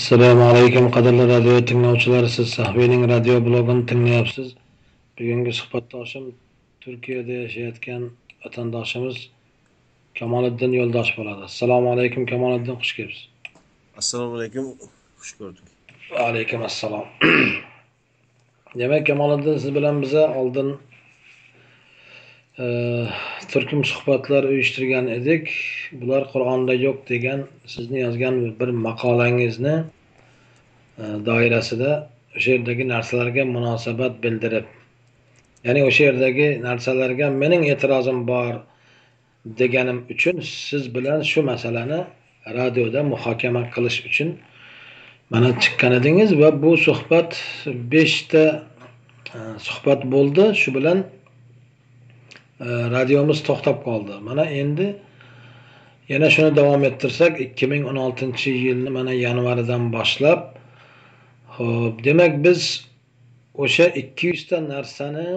assalomu alaykum qadrli radio tinglovchilar. Siz sahviyning radio blogini tinglayapsiz. Bugungi suhbatdoshim turkiyada yashayotgan vatandoshimiz kamoliddin yo'ldosh bo'ladi. Assalomu alaykum kamoliddin xush kelibsiz. Assalomu alaykum xush ko'rdik. Alaykum assalom. Demak kamoliddin siz bilan biza oldin Э, turkum suhbatlar uyushtirgan edik. Bular qur'onda yo'q degan sizni yozgan bir maqolangizni e, doirasida o'sha yerdagi narsalarga munosabat bildirib ya'ni o'sha yerdagi narsalarga mening e'tirozim bor deganim uchun siz bilan shu masalani radioda muhokama qilish uchun mana chiqqan edingiz va bu suhbat beshta e, suhbat bo'ldi. Shu bilan radiomiz to'xtab qoldi. Mana endi yana shuni davom ettirsak ikki ming o'n oltinchi yilni mana yanvaridan boshlab ho'p demak biz o'sha ikki yuzta narsani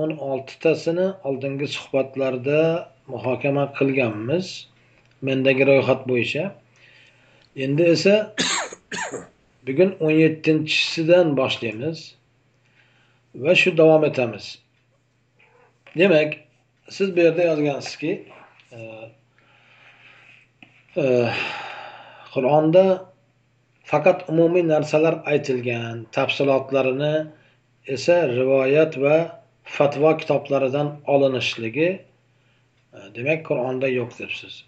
o'n oltitasini oldingi suhbatlarda muhokama qilganmiz mendagi ro'yxat bo'yicha. Endi esa bugun o'n yettinchisidan boshlaymiz va shu davom etamiz. Demak siz bu yerda yozgansizki e, e, qur'onda faqat umumiy narsalar aytilgan tafsilotlarini esa rivoyat va fatvo kitoblaridan olinishligi e, demak qur'onda yo'q debsiz.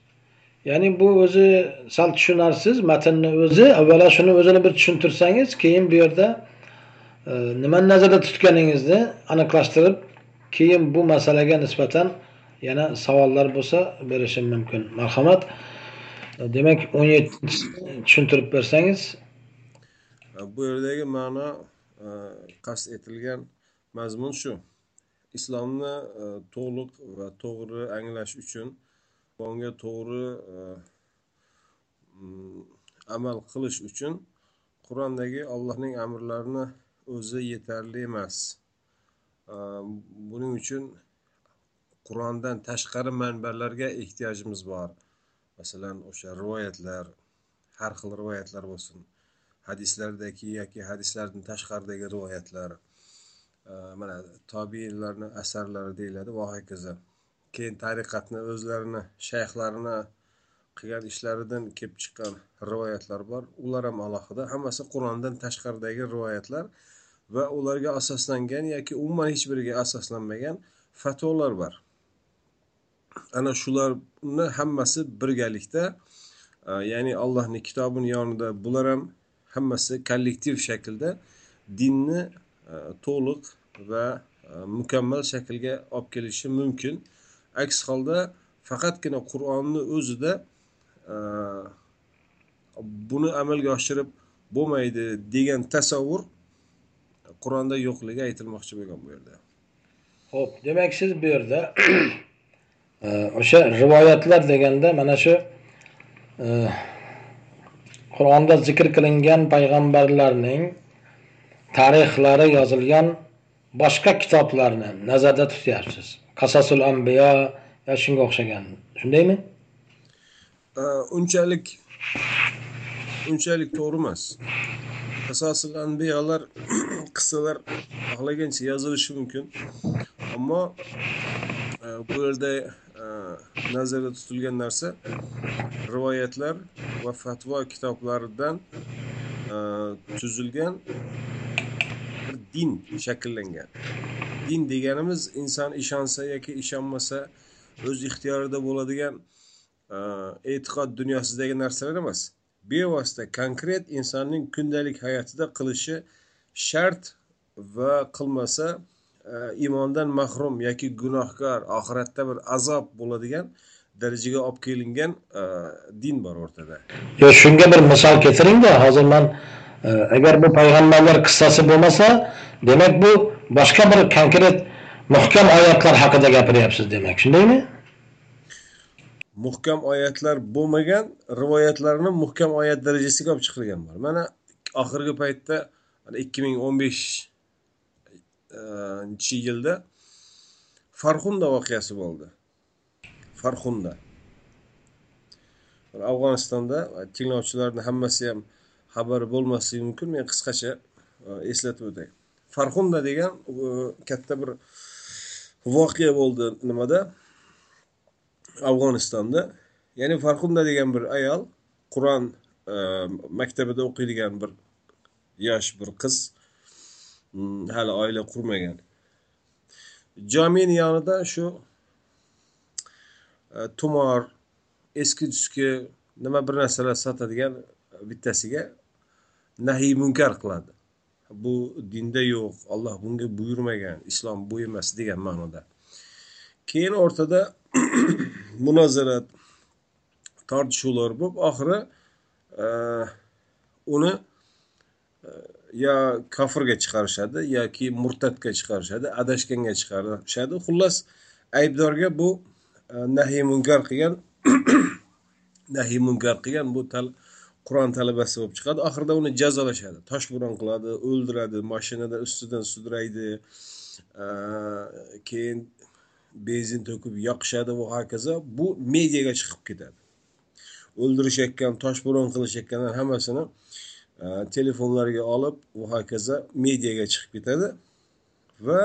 Ya'ni bu o'zi sal tushunarsiz matnni o'zi avvalo shuni o'zini bir tushuntirsangiz keyin bu yerda nimani nazarda tutganingizni aniqlashtirib keyin bu masalaga nisbatan yana savollar bo'lsa berishim mumkin. Marhamat. Demak o'n yettinchisini tushuntirib bersangiz. Bu yerdagi ma'no e, qasd etilgan mazmun shu. Islomni e, to'liq va to'g'ri anglash uchun unga to'g'ri e, mm, amal qilish uchun qur'ondagi allohning amrlarini o'zi yetarli emas. Buning uchun qur'ondan tashqari manbalarga ehtiyojimiz bor masalan o'sha rivoyatlar har xil rivoyatlar bo'lsin hadislardagi yoki hadislardan tashqaridagi rivoyatlar mana tobiinlarni asarlari deyiladi va hokazo keyin tariqatni o'zlarini shayxlarini qilgan ishlaridan kelib chiqqan rivoyatlar bor ular ham alohida hammasi qur'ondan tashqaridagi rivoyatlar va ularga asoslangan yoki umuman hech biriga asoslanmagan fatvolar bor. Ana shularni hammasi birgalikda e, ya'ni allohni kitobini yonida bular ham hammasi kollektiv shaklda dinni e, to'liq va e, mukammal shaklga olib kelishi mumkin. Aks holda faqatgina qur'onni o'zida buni amalga oshirib bo'lmaydi degan tasavvur qur'onda yo'qligi aytilmoqchi bo'lgan bu yerda. Ho'p demak siz bu yerda o'sha rivoyatlar deganda mana shu e, qur'onda zikr qilingan payg'ambarlarning tarixlari yozilgan boshqa kitoblarni nazarda tutyapsiz. Qasasul ambiyo yo shunga o'xshagan. Shundaymi? Unchalik unchalik to'g'ri emas qasasul anbiyolar qissalar xohlagancha yozilishi mumkin. Ammo e, bu yerda e, nazarda tutilgan narsa rivoyatlar va fatvo kitoblaridan e, tuzilgan bir din shakllangan. Din deganimiz inson ishonsa yoki ishonmasa o'z ixtiyorida bo'ladigan e'tiqod dunyosidagi narsalar emas. Bevosita konkret insonning kundalik hayotida qilishi shart va qilmasa e, iymondan mahrum yoki gunohkor oxiratda bir azob bo'ladigan darajaga olib kelingan e, din bor o'rtada. Yo shunga bir misol keltiringda hozir man e, agar bu payg'ambarlar qissasi bo'lmasa demak bu boshqa bir konkret muhkam oyatlar haqida gapiryapsiz demak shundaymi? Muhkam oyatlar bo'lmagan rivoyatlarni muhkam oyat darajasiga olib chiqilgan bor. Mana oxirgi paytda ikki ming o'n beshinchi e, yilda farxunda voqeasi bo'ldi. Farxunda. Afg'onistonda tinglovchilarni hammasi ham xabari bo'lmasligi mumkin. Men qisqacha e, eslatib o'tay. Farxunda degan e, katta bir voqea bo'ldi nimada? Afg'onistonda. Ya'ni farxunda degan bir ayol qur'on e, maktabida o'qiydigan bir yosh bir qiz mm, hali oila qurmagan. Jomini yonida shu e, tumor eski tuski nima bir narsalar sotadigan e, bittasiga nahiy munkar qiladi. Bu dinda yo'q olloh bunga buyurmagan islom bu emas degan ma'noda. Keyin o'rtada munozarat tortishuvlar bo'lib oxiri e, uni e, yo kofirga chiqarishadi yoki murtadga chiqarishadi adashganga chiqarishadi. Xullas aybdorga bu e, nahiy munkar qilgan nahiy munkar qilgan bu tal qur'on talabasi bo'lib chiqadi. Oxirida uni jazolashadi. Toshbo'ron qiladi o'ldiradi mashinada ustidan sudraydi. Keyin benzin to'kib yoqishadi va hokazo bu mediaga chiqib ketadi. O'ldirishayotgan toshbo'ron qilishayotganlar hammasini e, telefonlarga olib va hokazo mediaga chiqib ketadi va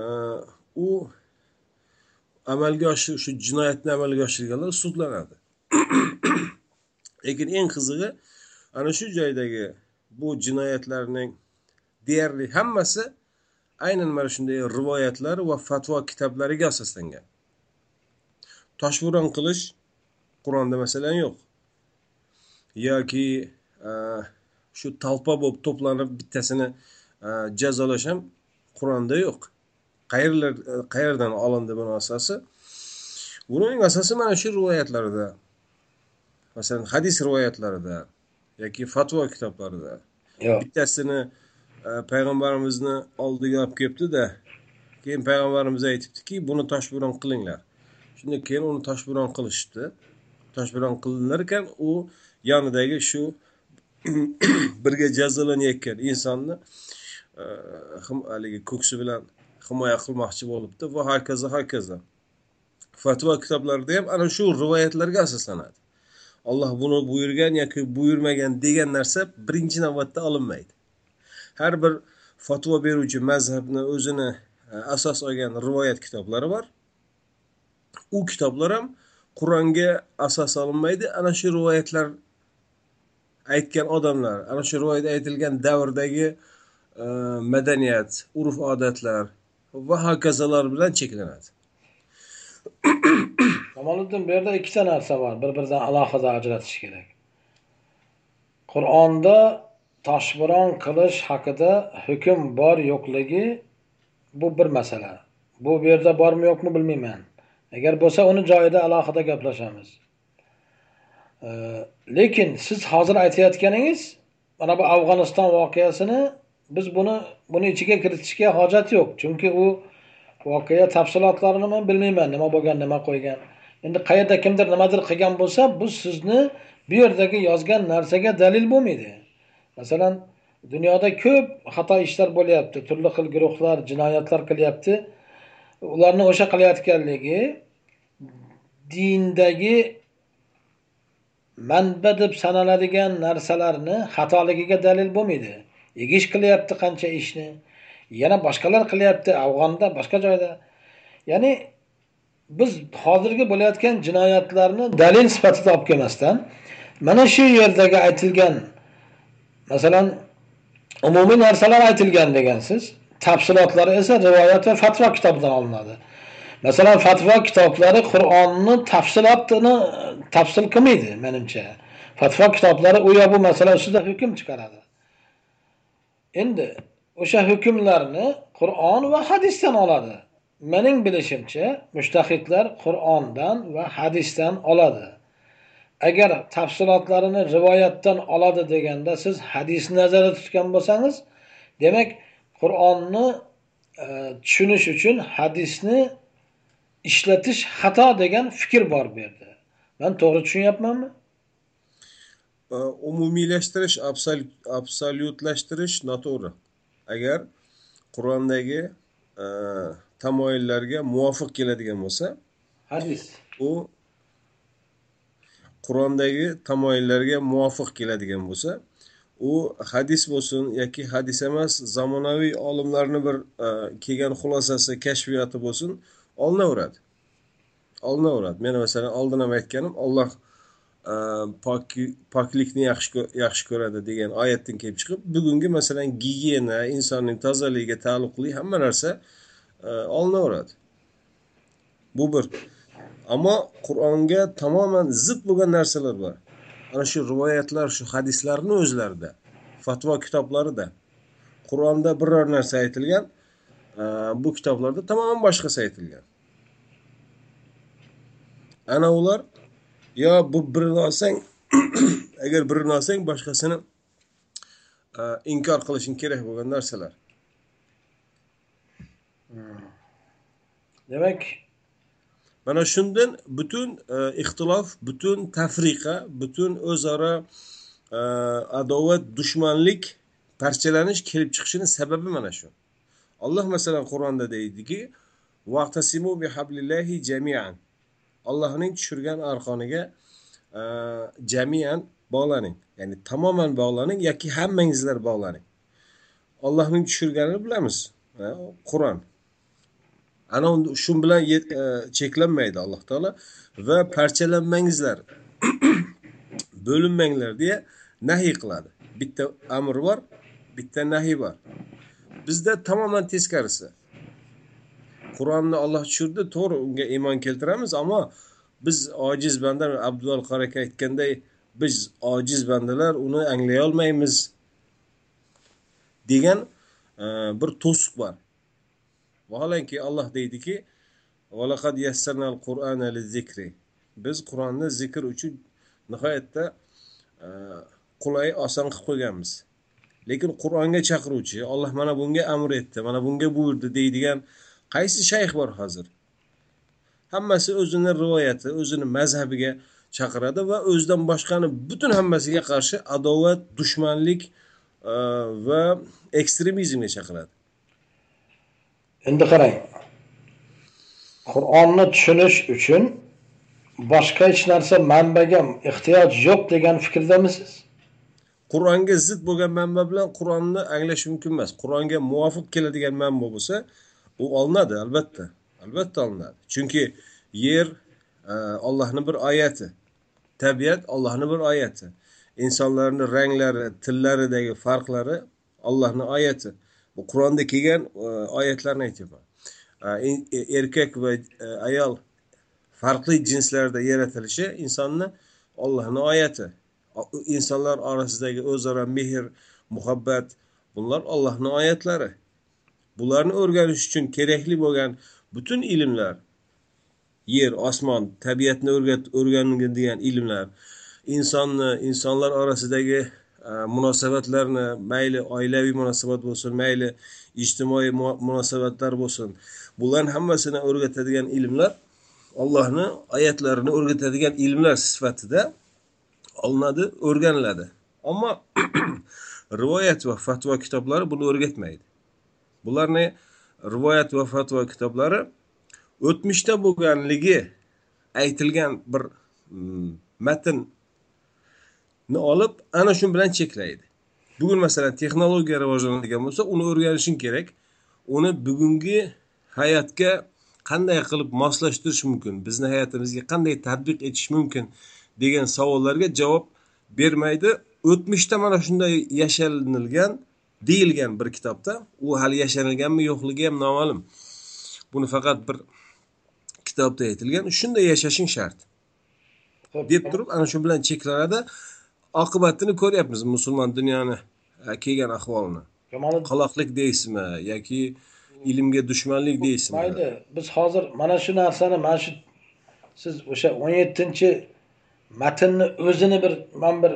e, u amalga oshir shu jinoyatni amalga oshirganlar sudlanadi. Lekin eng qizig'i ana shu joydagi bu jinoyatlarning deyarli hammasi aynan mana shunday rivoyatlar va fatvo kitoblariga asoslangan. Toshbo'ron qilish qur'onda masalan yo'q. Yoki e, shu talpa bo'lib to'planib bittasini e, jazolash ham qur'onda yo'q. Qayerlar qayerdan olindi buni asosi? Buning asosi mana shu rivoyatlarda masalan hadis rivoyatlarida yoki fatvo kitoblarida bittasini payg'ambarimizni oldiga olib kelibdida keyin payg'ambarimiz aytibdiki buni toshbo'ron qilinglar. Shundan keyin uni toshbo'ron qilishdi. Toshbo'ron qilinar ekan u yonidagi shu birga jazolanayotgan insonni e, haligi ko'ksi bilan himoya qilmoqchi bo'libdi va hokazo hokazo. Fatvo kitoblarida ham ana shu rivoyatlarga asoslanadi. Olloh buni buyurgan yoki buyurmagan degan narsa birinchi navbatda olinmaydi. Har bir fatvo beruvchi mazhabni o'zini e, asos olgan rivoyat kitoblari bor. U kitoblar ham qur'onga asos olinmaydi. Ana shu rivoyatlar aytgan odamlar ana shu rivoyat aytilgan davrdagi e, madaniyat urf odatlar va hokazolar bilan cheklanadi. Kamoliddin bu yerda ikkita narsa bor bir biridan alohida ajratish kerak. Qur'onda toshbiron qilish haqida hukm bor yo'qligi bu bir masala. Bu bu yerda bormi yo'qmi bilmayman. Agar bo'lsa uni joyida alohida gaplashamiz. E, lekin siz hozir aytayotganingiz mana bu afg'oniston voqeasini biz buni buni ichiga kiritishga hojat yo'q. Chunki u voqea tafsilotlarini man bilmayman nima bo'lgan nima qo'ygan. Endi qayerda kimdir nimadir qilgan bo'lsa bu sizni bu yerdagi yozgan narsaga dalil bo'lmaydi. Masalan dunyoda ko'p xato ishlar bo'lyapti turli xil guruhlar jinoyatlar qilyapti. Ularni o'sha qilayotganligi dindagi manba deb sanaladigan narsalarni xatoligiga dalil bo'lmaydi. Egish qilyapti qancha ishni yana boshqalar qilyapti afg'onda boshqa joyda. Ya'ni biz hozirgi bo'layotgan jinoyatlarni dalil sifatida olib kelmasdan mana shu yerdagi aytilgan masalan umumiy narsalar aytilgan degansiz tafsilotlari esa rivoyat va fatvo kitobidan olinadi. Masalan fatvo kitoblari qur'onni tafsilotini tafsil qilmaydi menimcha. Fatvo kitoblari u yo bu masala ustida hukm chiqaradi. Endi o'sha hukmlarni qur'on va hadisdan oladi. Mening bilishimcha mushtahidlar qur'ondan va hadisdan oladi. Agar tafsilotlarini rivoyatdan oladi deganda siz hadisni nazarda tutgan bo'lsangiz demak qur'onni e, tushunish uchun hadisni ishlatish xato degan fikr bor bu yerda. Man to'g'ri tushunyapmanmi? Umumiylashtirish absolyutlashtirish noto'g'ri. Agar qur'ondagi e, tamoyillarga muvofiq keladigan bo'lsa hadis. u qur'ondagi tamoyillarga muvofiq keladigan bo'lsa u hadis bo'lsin yoki hadis emas zamonaviy olimlarni bir e, kelgan xulosasi kashfiyoti bo'lsin olinaveradi. Olinaveradi. Men masalan oldin ham aytganim olloh e, poklikni yaxshi yaxshi ko'radi degan oyatdan kelib chiqib bugungi masalan gigiyena insonning tozaligiga taalluqli hamma narsa e, olinaveradi. Bu bir. Ammo qur'onga tamoman zid bo'lgan narsalar bor. Ana shu rivoyatlar shu hadislarni o'zlarida fatvo kitoblarida. Qur'onda biror narsa aytilgan e, bu kitoblarda tamoman boshqasi aytilgan. Ana ular yo bu birini olsang agar birini olsang boshqasini e, inkor qilishing kerak bo'lgan narsalar. Hmm. demak mana shundan butun e, ixtilof butun tafriqa butun o'zaro e, adovat dushmanlik parchalanish kelib chiqishini sababi mana shu. Alloh masalan qur'onda deydiki vaqtasimu bihablillahi jamian. Allohning tushirgan arqoniga e, jamian bog'laning ya'ni tamoman bog'laning yoki hammangizlar bog'laning. Ollohning tushirganini bilamiz qur'on. Ana shu bilan e, cheklanmaydi alloh taolo va parchalanmangizlar bo'linmanglar deya nahiy qiladi. Bitta amr bor bitta nahiy bor. Bizda tamoman teskarisi. Qur'onni olloh tushirdi to'g'ri unga iymon keltiramiz ammo biz ojiz banda abdul aka aytganday biz ojiz bandalar uni anglay olmaymiz degan e, bir to'siq bor. Vaholanki alloh deydiki biz qur'onni zikr uchun nihoyatda e, qulay oson qilib qo'yganmiz. Lekin qur'onga chaqiruvchi olloh mana bunga amr etdi mana bunga buyurdi deydigan qaysi shayx bor hozir? Hammasi o'zini rivoyati o'zini mazhabiga chaqiradi va o'zidan boshqani butun hammasiga qarshi adovat dushmanlik e, va ekstremizmga chaqiradi. Endi qarang qur'onni tushunish uchun boshqa hech narsa manbaga ehtiyoj yo'q degan fikrdamisiz qur'onga zid bo'lgan manba bilan qur'onni anglash mumkin emas. Qur'onga muvofiq keladigan manba bo'lsa u olinadi albatta. Albatta olinadi. Chunki yer e, ollohni bir oyati. Tabiat ollohni bir oyati. Insonlarni ranglari tillaridagi farqlari ollohni oyati. Bu qur'onda kelgan e, oyatlarni aytyapman. E, e, erkak va ayol farqli jinslarda yaratilishi insonni ollohni oyati. Insonlar orasidagi o'zaro mehr muhabbat bunlar ollohni oyatlari. Bularni o'rganish uchun kerakli bo'lgan butun ilmlar yer osmon tabiatni o'rganadigan ilmlar insonni insonlar orasidagi munosabatlarni mayli oilaviy munosabat bo'lsin mayli ijtimoiy munosabatlar bo'lsin bularni hammasini o'rgatadigan ilmlar allohni oyatlarini o'rgatadigan ilmlar sifatida olinadi o'rganiladi ammo rivoyat va fatvo kitoblari buni o'rgatmaydi bularni rivoyat va fatvo kitoblari o'tmishda bo'lganligi aytilgan bir matn olib ana shu bilan cheklaydi. Bugun masalan texnologiya rivojlanadigan bo'lsa uni o'rganishing kerak. Uni bugungi hayotga qanday qilib moslashtirish mumkin bizni hayotimizga qanday tadbiq etish mumkin degan savollarga javob bermaydi. O'tmishda mana shunday yashanilgan deyilgan bir kitobda u hali yashanilganmi yo'qligi ham noma'lum. Buni faqat bir kitobda aytilgan. Shunday yashashing shart. Deb turib ana shu bilan cheklanadi oqibatini ko'ryapmiz musulmon dunyoni. Kelgan ahvolini qaloqlik deysizmi? Yoki ilmga dushmanlik deysizmi? Mayli biz hozir mana shu narsani mana shu siz o'sha o'n yettinchi matnni o'zini bir man bir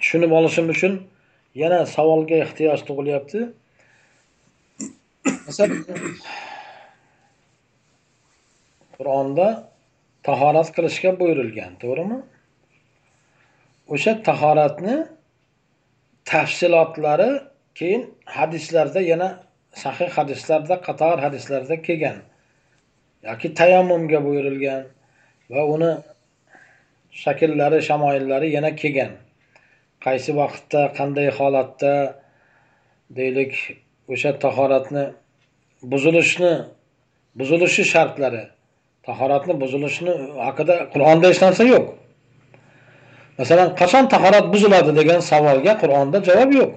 tushunib olishim uchun yana savolga ehtiyoj tug'ilyapti. Masalan qur'onda tahorat qilishga buyurilgan to'g'rimi o'sha tahoratni tafsilotlari keyin hadislarda yana sahih hadislarda qator hadislarda kelgan yoki tayammumga buyurilgan va uni shakllari shamoillari yana kelgan. Qaysi vaqtda qanday holatda deylik o'sha tahoratni buzilishni buzilishi shartlari tahoratni buzilishini haqida qur'onda hech narsa yo'q. Masalan qachon tahorat buziladi degan savolga qur'onda javob yo'q.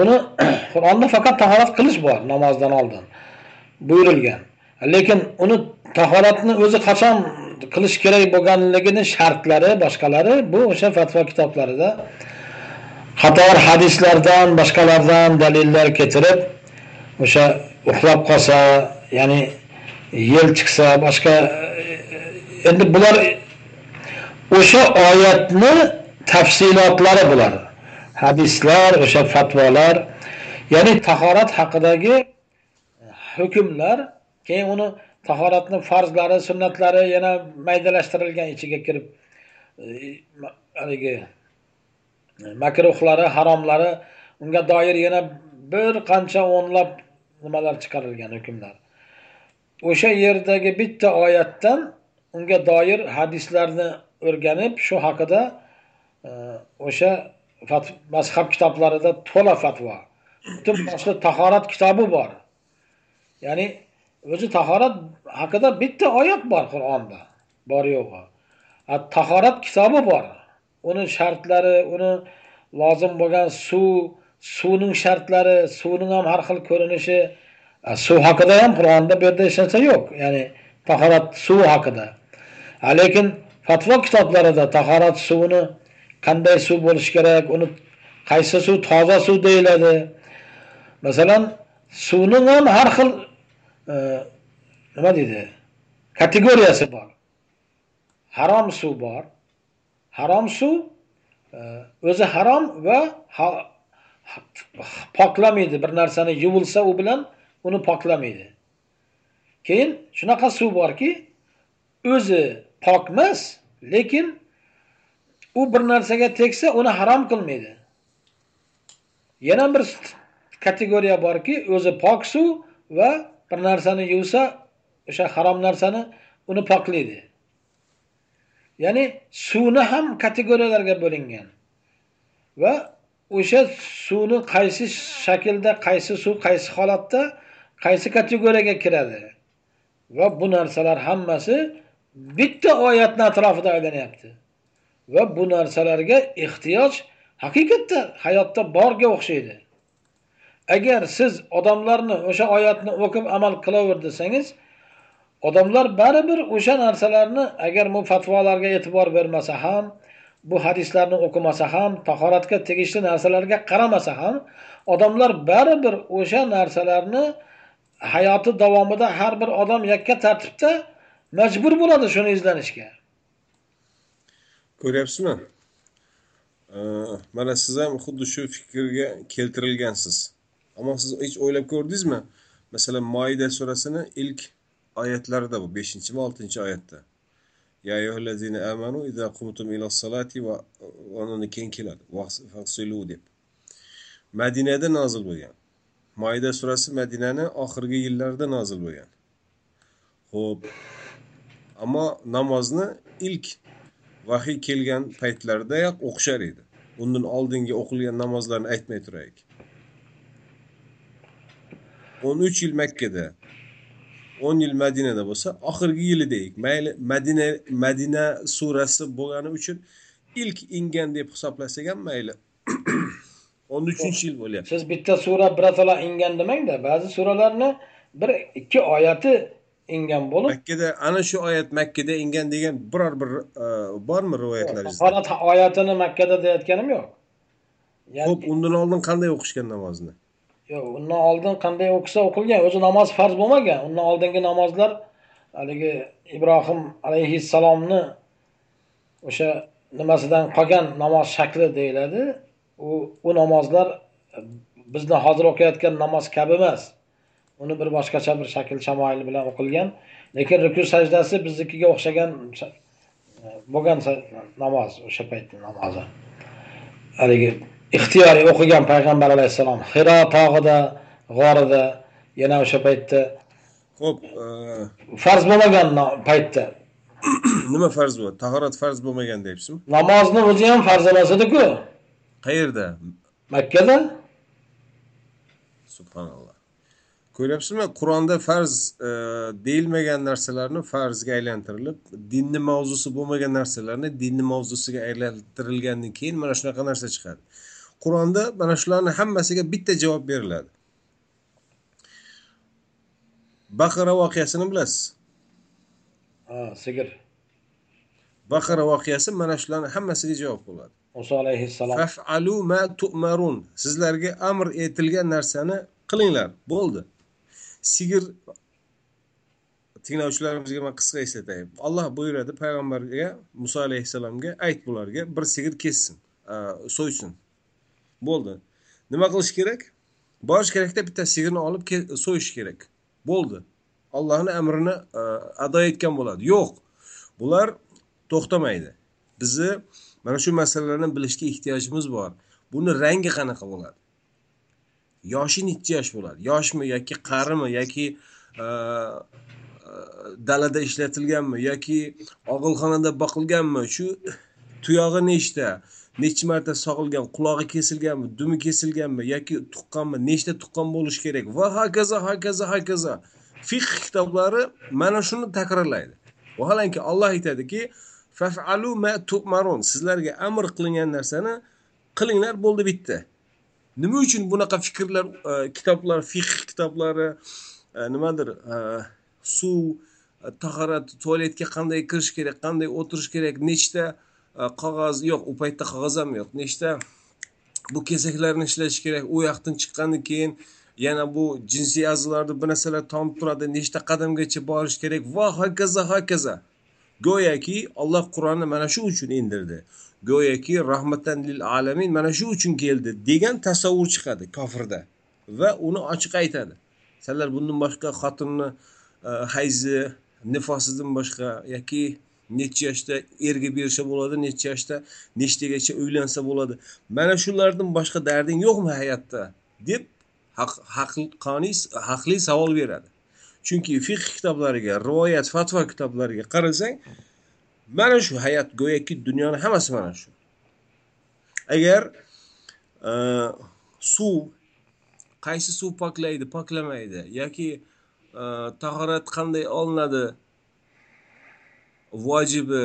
Uni qur'onda faqat tahorat qilish bor namozdan oldin buyurilgan. Lekin uni tahoratni o'zi qachon qilish kerak bo'lganligini shartlari boshqalari bu o'sha fatvo kitoblarida qator hadislardan boshqalardan dalillar keltirib o'sha uxlab qolsa ya'ni yel chiqsa boshqa endi bular o'sha oyatni tafsilotlari bular hadislar o'sha fatvolar ya'ni tahorat haqidagi hukmlar keyin uni tahoratni farzlari sunnatlari yana maydalashtirilgan ichiga kirib e, haligi e, makruhlari haromlari unga doir yana bir qancha o'nlab nimalar chiqarilgan hukmlar. O'sha yerdagi bitta oyatdan unga doir hadislarni o'rganib shu haqida e, o'sha mazhab kitoblarida to'la fatvo. Butun boshli tahorat kitobi bor. Ya'ni o'zi tahorat haqida bitta oyat bor qur'onda bor yo'g'i tahorat kitobi bor. Uni shartlari uni lozim bo'lgan suv suvning shartlari suvning ham har xil ko'rinishi suv haqida ham qur'onda bu yerda hech narsa yo'q. Ya'ni tahorat suv haqida. Lekin fatvo kitoblarida tahorat suvini qanday suv bo'lishi kerak uni qaysi suv toza suv deyiladi. Masalan suvni ham har xil e, nima deydi kategoriyasi bor. Harom suv bor. Harom suv e, o'zi harom va poklamaydi. Bir narsani yuvilsa u bilan uni poklamaydi. Keyin shunaqa suv borki o'zi pok emas lekin u bir narsaga tegsa uni harom qilmaydi. Yana bir kategoriya borki o'zi pok suv va bir narsani yuvsa o'sha harom narsani uni poklaydi. Ya'ni suvni ham kategoriyalarga bo'lingan va o'sha suvni qaysi shaklda qaysi suv qaysi holatda qaysi kategoriyaga kiradi va bu narsalar hammasi bitta oyatni atrofida aylanyapti. Va bu narsalarga ehtiyoj haqiqatda hayotda borga o'xshaydi. Agar siz odamlarni o'sha oyatni o'qib amal qilaver desangiz odamlar baribir o'sha narsalarni agar bu fatvolarga e'tibor bermasa ham bu hadislarni o'qimasa ham tahoratga tegishli narsalarga qaramasa ham odamlar baribir o'sha narsalarni hayoti davomida har bir odam yakka tartibda majbur bo'ladi shuni izlanishga. Ko'ryapsizmi? Mana siz ham xuddi shu fikrga keltirilgansiz. Ammo siz hech o'ylab ko'rdingizmi? Masalan moida surasini ilk oyatlarida bu beshinchi va oltinchi oyatda. Ya amanu idza qumtum ila solati va uni keyin keladi. Fasilu deb. Madinada nozil bo'lgan. Moida surasi madinani oxirgi yillarida nozil bo'lgan. Ho'p ammo namozni ilk vahiy kelgan paytlardayoq o'qishar edi. Undan oldingi o'qilgan namozlarni aytmay turaylik. O'n uch yil makkada o'n yil madinada bo'lsa oxirgi yili deylik. Mayli madina madina surasi bo'lgani uchun ilk ingan deb hisoblasak ham mayli. O'n uchinchi yil bo'lyapti. Siz bitta sura birato'la ingan demangda ba'zi suralarni bir ikki oyati ingan bo'lib makkada ana shu oyat makkada ingan degan biror bir e, bormi rivoyatlaringizda holat oyatini makkada deyotganim yo'q. Ho'p undan oldin qanday o'qishgan namozni? Yo'q undan oldin qanday o'qisa o'qilgan o'zi namoz farz bo'lmagan. Undan oldingi namozlar haligi ibrohim alayhissalomni o'sha nimasidan qolgan namoz shakli deyiladi. U u namozlar bizni hozir o'qiyotgan namoz kabi emas uni bir boshqacha bir shakl shamoil bilan o'qilgan. Lekin ruku sajdasi biznikiga o'xshagan bo'lgan namoz o'sha paytni namozi. Haligi ixtiyoriy o'qigan payg'ambar alayhissalom hiro tog'ida g'orida yana o'sha paytda ho'p e, farz bo'lmagan paytda. Nima farz bo'ladi? Tahorat farz bo'lmagan deyapsizmi? Namozni o'zi ham farz emas ediku qayerda? Makkada? subhanalloh ko'ryapsizmi qur'onda farz e, deyilmagan narsalarni farzga aylantirilib dinni mavzusi bo'lmagan narsalarni dinni mavzusiga aylantirilgandan keyin mana shunaqa narsa chiqadi qur'onda mana shularni hammasiga bitta javob beriladi baqara voqeasini bilasiz Ha, sigir. baqara voqeasi mana shularni hammasiga javob bo'ladi Musa alayhissalom. Faf'alu ma tu'marun. Sizlarga amr etilgan narsani qilinglar. Bo'ldi. Sigir tinglovchilarimizga man qisqa eslatay. Alloh buyuradi payg'ambarga muso alayhissalomga ayt bularga bir sigir kessin, so'ysin. Bo'ldi. Nima qilish kerak? Borish kerakda bitta sigirni olib so'yish kerak. Bo'ldi. Allohning amrini ado etgan bo'ladi. Yo'q. Bular to'xtamaydi. Bizni mana shu masalalarni bilishga ehtiyojimiz bor buni rangi qanaqa bo'ladi yoshi nechi yosh bo'ladi. Yoshmi yoki qarimi yoki e, e, dalada ishlatilganmi yoki og'ilxonada boqilganmi shu tuyog'i nechta necha marta sog'ilgan qulog'i kesilganmi dumi kesilganmi yoki tuqqanmi nechta tuqqan bo'lishi kerak va hokazo hokazo hokazo. Fiqh kitoblari mana shuni takrorlaydi. Vaholanki olloh aytadiki fafalu ma tu'marun sizlarga amr qilingan narsani qilinglar bo'ldi bitta nima uchun bunaqa fikrlar e, kitoblar fiqh kitoblari e, nimadir e, suv tahorat tualetga qanday kirish kerak qanday o'tirish kerak nechta qog'oz yo'q u paytda qog'oz ham yo'q nechta bu kesaklarni ishlatish kerak u yoqdan chiqqandan keyin yana bu jinsiy a'zolarni bir narsalar tomib turadi nechta qadamgacha borish kerak va hokazo hokazo go'yoki Alloh Qur'onni mana shu uchun indirdi. Go'yoki rahmatan lil alamin mana shu uchun keldi degan tasavvur chiqadi kofirda va uni ochiq aytadi. Sizlar bundan boshqa xotinni e, hayzi, nifosidan boshqa yoki necha yoshda erga bersa bo'ladi, necha yoshda nechtagacha uylansa bo'ladi. Mana shulardan boshqa darding yo'qmi hayotda deb haqli haqli savol beradi. chunki fiqh kitoblariga rivoyat fatvo kitoblariga qarasang mana shu hayot go'yoki dunyoni hammasi mana shu. Agar e, suv qaysi suv poklaydi poklamaydi yoki e, tahorat qanday olinadi vojibi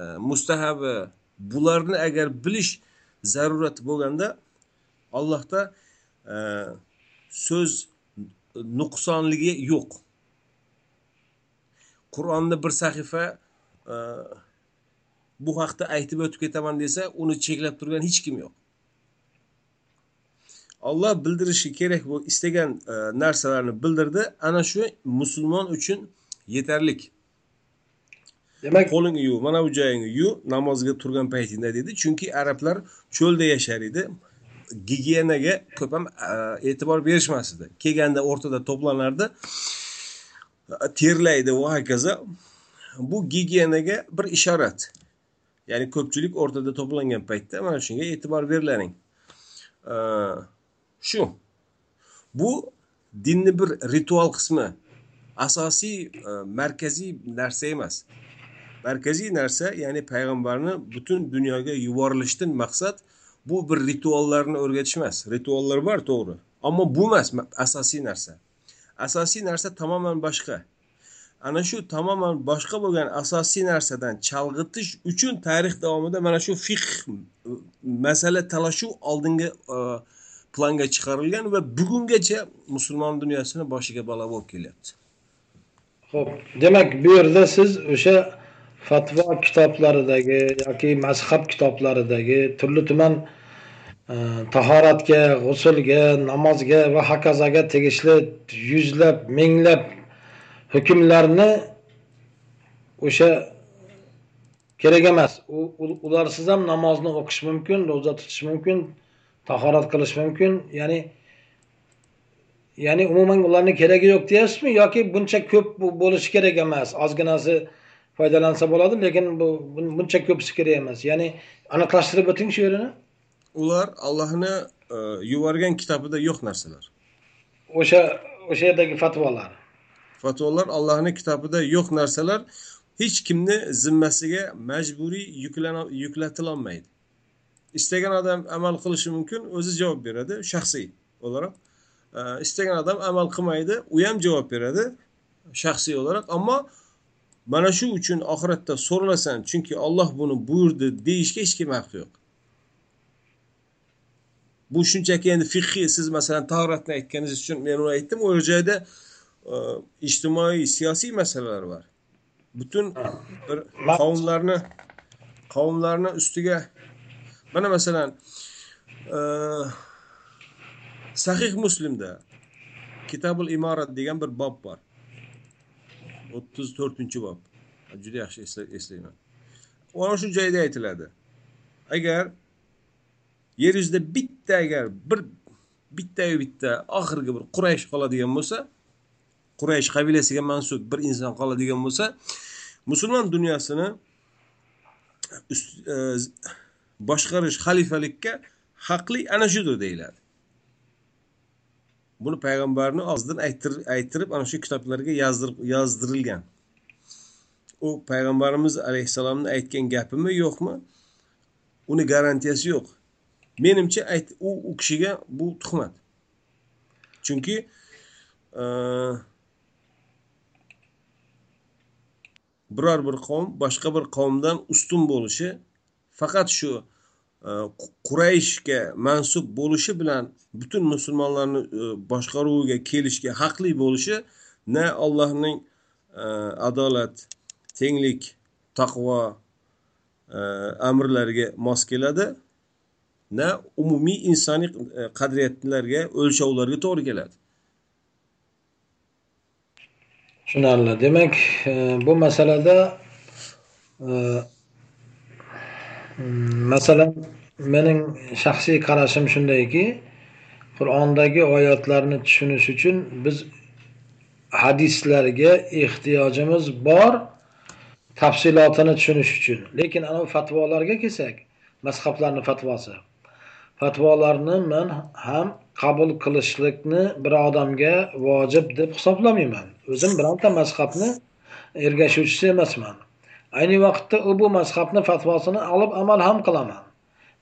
e, mustahabi bularni agar bilish zarurati bo'lganda allohda e, so'z nuqsonligi yo'q. Qur'onni bir sahifa bu haqda aytib o'tib ketaman desa uni cheklab turgan hech kim yo'q. Olloh bildirishi kerak bu istagan e, narsalarni bildirdi. Ana shu musulmon uchun yetarlik. Demak qo'lingni yuv mana bu joyingni yuv namozga turgan paytingda dedi. Chunki arablar cho'lda yashar edi. Gigiyenaga ko'p ham e, e'tibor berishmas edi kelganda o'rtada to'planardi. Terlaydi va hokazo bu gigiyenaga bir ishorat. Ya'ni ko'pchilik o'rtada to'plangan paytda mana shunga e'tibor berilaring shu. Bu dinni bir ritual qismi asosiy e, markaziy narsa emas. Markaziy narsa ya'ni payg'ambarni butun dunyoga yuborilishdan maqsad bu bir rituallarni o'rgatish emas rituallar bor to'g'ri. Ammo bu emas asosiy narsa. Asosiy narsa tamoman boshqa. Ana shu tamoman boshqa bo'lgan asosiy narsadan chalg'itish uchun tarix davomida mana shu fiqh masala talashuv oldingi e, planga chiqarilgan va bugungacha musulmon dunyosini boshiga balo bo'lib kelyapti. Ho'p demak bu yerda siz o'sha fatvo kitoblaridagi yoki mazhab kitoblaridagi turli tuman e, tahoratga g'usulga namozga va hokazoga tegishli yuzlab minglab hukmlarni o'sha kerak emas. Ularsiz ham namozni o'qish mumkin ro'za tutish mumkin tahorat qilish mumkin. Ya'ni ya'ni umuman ularni keragi yo'q deyapsizmi? Yoki buncha ko'p bo'lishi kerak emas. Ozginasi foydalansa bo'ladi lekin bu buncha ko'pisi kerak emas. Ya'ni aniqlashtirib o'ting shu yerini ular allohni e, yuborgan kitobida yo'q narsalar. O'sha o'sha yerdagi fatvolar fatvolar allohni kitobida yo'q narsalar hech kimni zimmasiga majburiy yuklatilolmaydi istagan odam amal qilishi mumkin o'zi javob beradi shaxsiy o'laroq istagan odam amal qilmaydi u ham javob beradi shaxsiy o'laroq ammo mana shu uchun oxiratda so'ralasan chunki olloh buni buyurdi deyishga hech kim haqqi yo'q. Bu shunchaki endi fiqhiy siz masalan tahoratni aytganingiz uchun men uni aytdim u joyda ijtimoiy siyosiy masalalar bor butun bir qavmlarni qavmlarni ustiga mana masalan e, sahih muslimda kitabul imorat degan bir bob bor o'ttiz to'rtinchi bob juda yaxshi eslayman ana shu joyda aytiladi agar yer yuzida bitta agar bir bittayu bitta oxirgi bir quraysh qoladigan bo'lsa quraysh qabilasiga mansub bir inson qoladigan bo'lsa musulmon dunyosini e, boshqarish xalifalikka haqli ana shudir deyiladi. Buni payg'ambarni og'zidan ayttirib ana shu kitoblarga yozdirilgan u payg'ambarimiz alayhissalomni aytgan gapimi yo'qmi? Uni garantiyasi yo'q. Menimcha u u kishiga bu tuhmat. Chunki e, biror bir qavm boshqa bir qavmdan ustun bo'lishi faqat shu e, qurayshga mansub bo'lishi bilan butun musulmonlarni e, boshqaruviga kelishga haqli bo'lishi na allohning e, adolat tenglik taqvo amrlariga mos keladi na umumiy insoniy qadriyatlarga o'lchovlarga to'g'ri keladi. Tushunarli. Demak e, bu masalada e, masalan mening shaxsiy qarashim shundayki qur'ondagi oyatlarni tushunish uchun biz hadislarga ehtiyojimiz bor tafsilotini tushunish uchun. Lekin anavi fatvolarga kelsak mazhablarni fatvosi. Fatvolarni men ham qabul qilishlikni bir odamga vojib deb hisoblamayman. O'zim bironta mazhabni ergashuvchisi emasman. Ayni vaqtda u bu mazhabni fatvosini olib amal ham qilaman.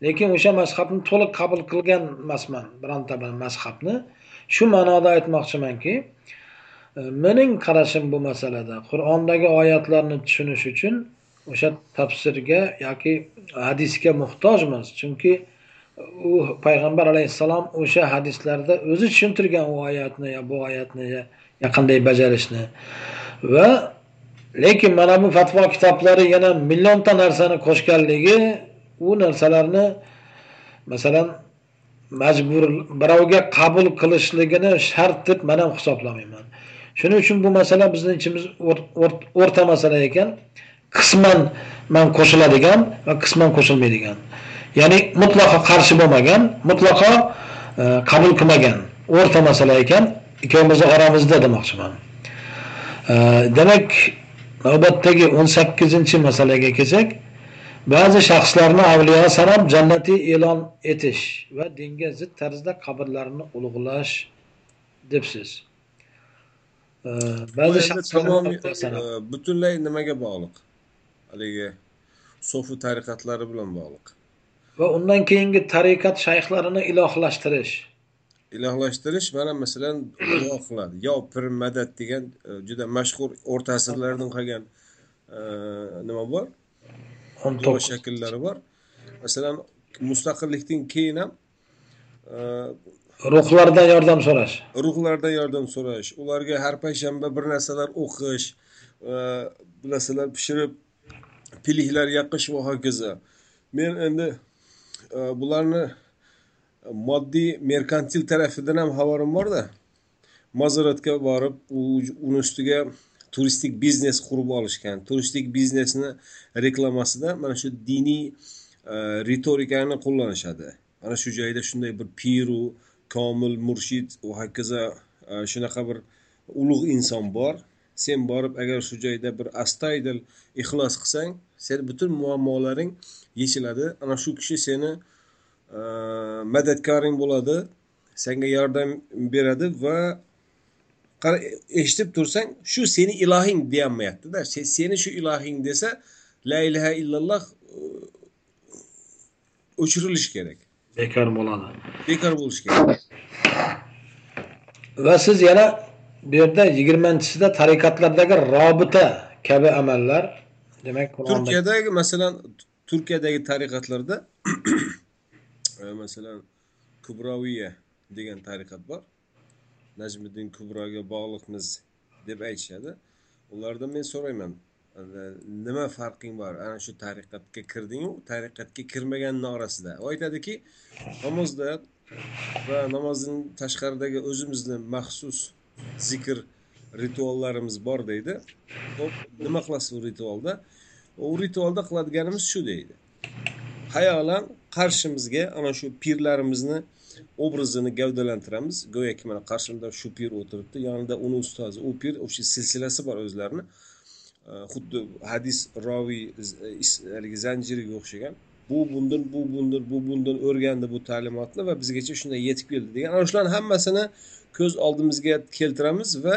Lekin o'sha mazhabni to'liq qabul qilgan emasman bironta bir mazhabni. Shu ma'noda aytmoqchimanki mening qarashim bu masalada qur'ondagi oyatlarni tushunish uchun o'sha tafsirga yoki hadisga muhtojmiz. Chunki u payg'ambar alayhissalom o'sha hadislarda o'zi tushuntirgan u oyatni yo bu oyatni yo qanday bajarishni. Va lekin mana bu fatvo kitoblari yana millionta narsani qo'shganligi u narsalarni masalan majbur birovga qabul qilishligini shart deb man ham hisoblamayman. Shuning uchun bu masala bizni ichimiz o'rta masala ekan. Qisman man qo'shiladigan va qisman qo'shilmaydigan. Ya'ni mutlaqo qarshi bo'lmagan mutlaqo e, qabul qilmagan o'rta masala ekan. Ikkovimizni oramizda demoqchiman. E, demak navbatdagi o'n sakkizinchi masalaga kelsak ba'zi shaxslarni avliyo sanab jannatiy e'lon etish va dinga zid tarzda qabrlarini ulug'lash debsiz. E, ba'zi shaxslar butunlay nimaga bog'liq? Haligi so'fi tariqatlari bilan bog'liq va undan keyingi tariqat shayxlarini ilohlashtirish. Ilohlashtirish mana masalan duo qiladi yo pir madad degan e, juda mashhur o'rta asrlardan qolgan e, nima bor? Duo shakllari bor. Masalan mustaqillikdan keyin ham e, ruhlardan yordam so'rash. Ruhlardan yordam so'rash. Ularga har payshanba bir narsalar o'qish bir narsalar pishirib piliklar yoqish va hokazo. Men endi bularni moddiy merkantil tarafidan ham xabarim borda mozoratga borib uni ustiga turistik biznes qurib olishgan turistik biznesni reklamasida mana shu diniy e, ritorikani qo'llanishadi. Mana shu joyda shunday bir piru komil murshid va hokazo e, shunaqa bir ulug' inson bor. Sen borib agar shu joyda bir astoydil ixlos qilsang sen butun muammolaring yechiladi ana shu kishi seni e, madadkoring bo'ladi senga yordam beradi va eshitib tursang shu seni ilohing deyolmayaptida. Seni shu ilohing desa la ilaha illalloh o'chirilishi kerak. Bekor bo'ladi. Bekor bo'lishi kerak. Va siz yana bu yerda yigirmanchisida tariqatlardagi robita kabi amallar demak turkiyadagi masalan turkiyadagi tariqatlarda masalan kubroviya degan tariqat bor. Najmiddin kubroga bog'liqmiz deb aytishadi. Ulardan men so'rayman nima farqing bor? Ana shu tariqatga kirdingu? Tariqatga kirmaganni orasida. U aytadiki namozda va namozdan tashqaridagi o'zimizni maxsus zikr rituallarimiz bor deydi. Ho'p nima qilasiz u ritualda? U ritualda qiladiganimiz shu deydi. Hayolan qarshimizga ana shu pirlarimizni obrazini gavdalantiramiz. Go'yoki mana qarshimda shu pir o'tiribdi yonida uni ustozi u pir o'sha silsilasi bor o'zlarini. Xuddi hadis roviy e, haligi zanjiriga o'xshagan. Bu bundan bu bundan bu bundan o'rgandi bu ta'limotni va bizgacha shunday yetib keldi degan. Ana shularni hammasini ko'z oldimizga keltiramiz va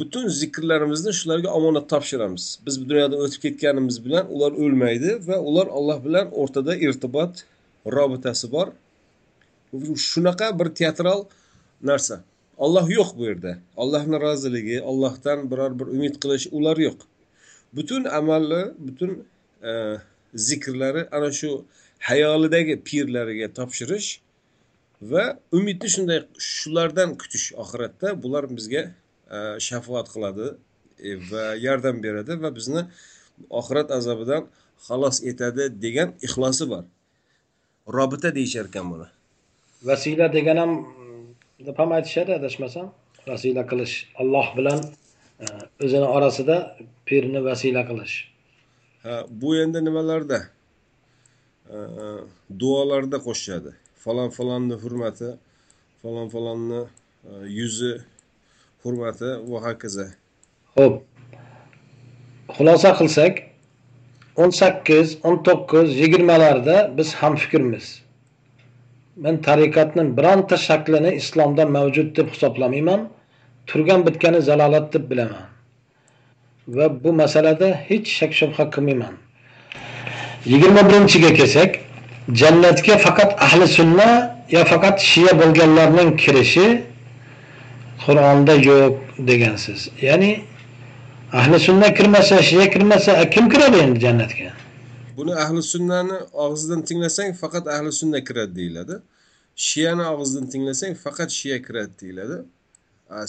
butun zikrlarimizni shularga omonat topshiramiz biz bu dunyodan o'tib ketganimiz bilan ular o'lmaydi va ular alloh bilan o'rtada irtibot robitasi bor shunaqa bir teatral narsa. Olloh yo'q bu yerda ollohni roziligi ollohdan biror bir umid qilish ular yo'q butun amali butun e, zikrlari ana shu hayolidagi pirlariga topshirish va umidni shunday shulardan kutish oxiratda bular bizga shafoat qiladi e, va yordam beradi va bizni oxirat azobidan xalos etadi degan ixlosi bor. Robita deyishar ekan buni. Vasila degan ham deb ham aytishadi adashmasam. Vasila qilish alloh bilan e, o'zini orasida pirni vasila qilish. Ha bu endi nimalarda? E, duolarda qo'shishadi falon falonni hurmati falon falonni e, yuzi hurmati va hokazo ho'p xulosa qilsak o'n sakkiz o'n to'qqiz yigirmalarda biz hamfikrmiz men tariqatni bironta shaklini islomda mavjud deb hisoblamayman. Turgan bitgani zalolat deb bilaman. Va bu masalada hech shak shubha qilmayman. Yigirma birinchiga kelsak jannatga faqat ahli sunna yo faqat shiya bo'lganlarning kirishi qur'onda yo'q degansiz. Ya'ni ahli sunna kirmasa shiya kirmasa kim kiradi endi jannatga? Buni ahli sunnani og'zidan tinglasang faqat ahli sunna kiradi deyiladi. Shiyani og'zidan tinglasang faqat shiya kiradi deyiladi.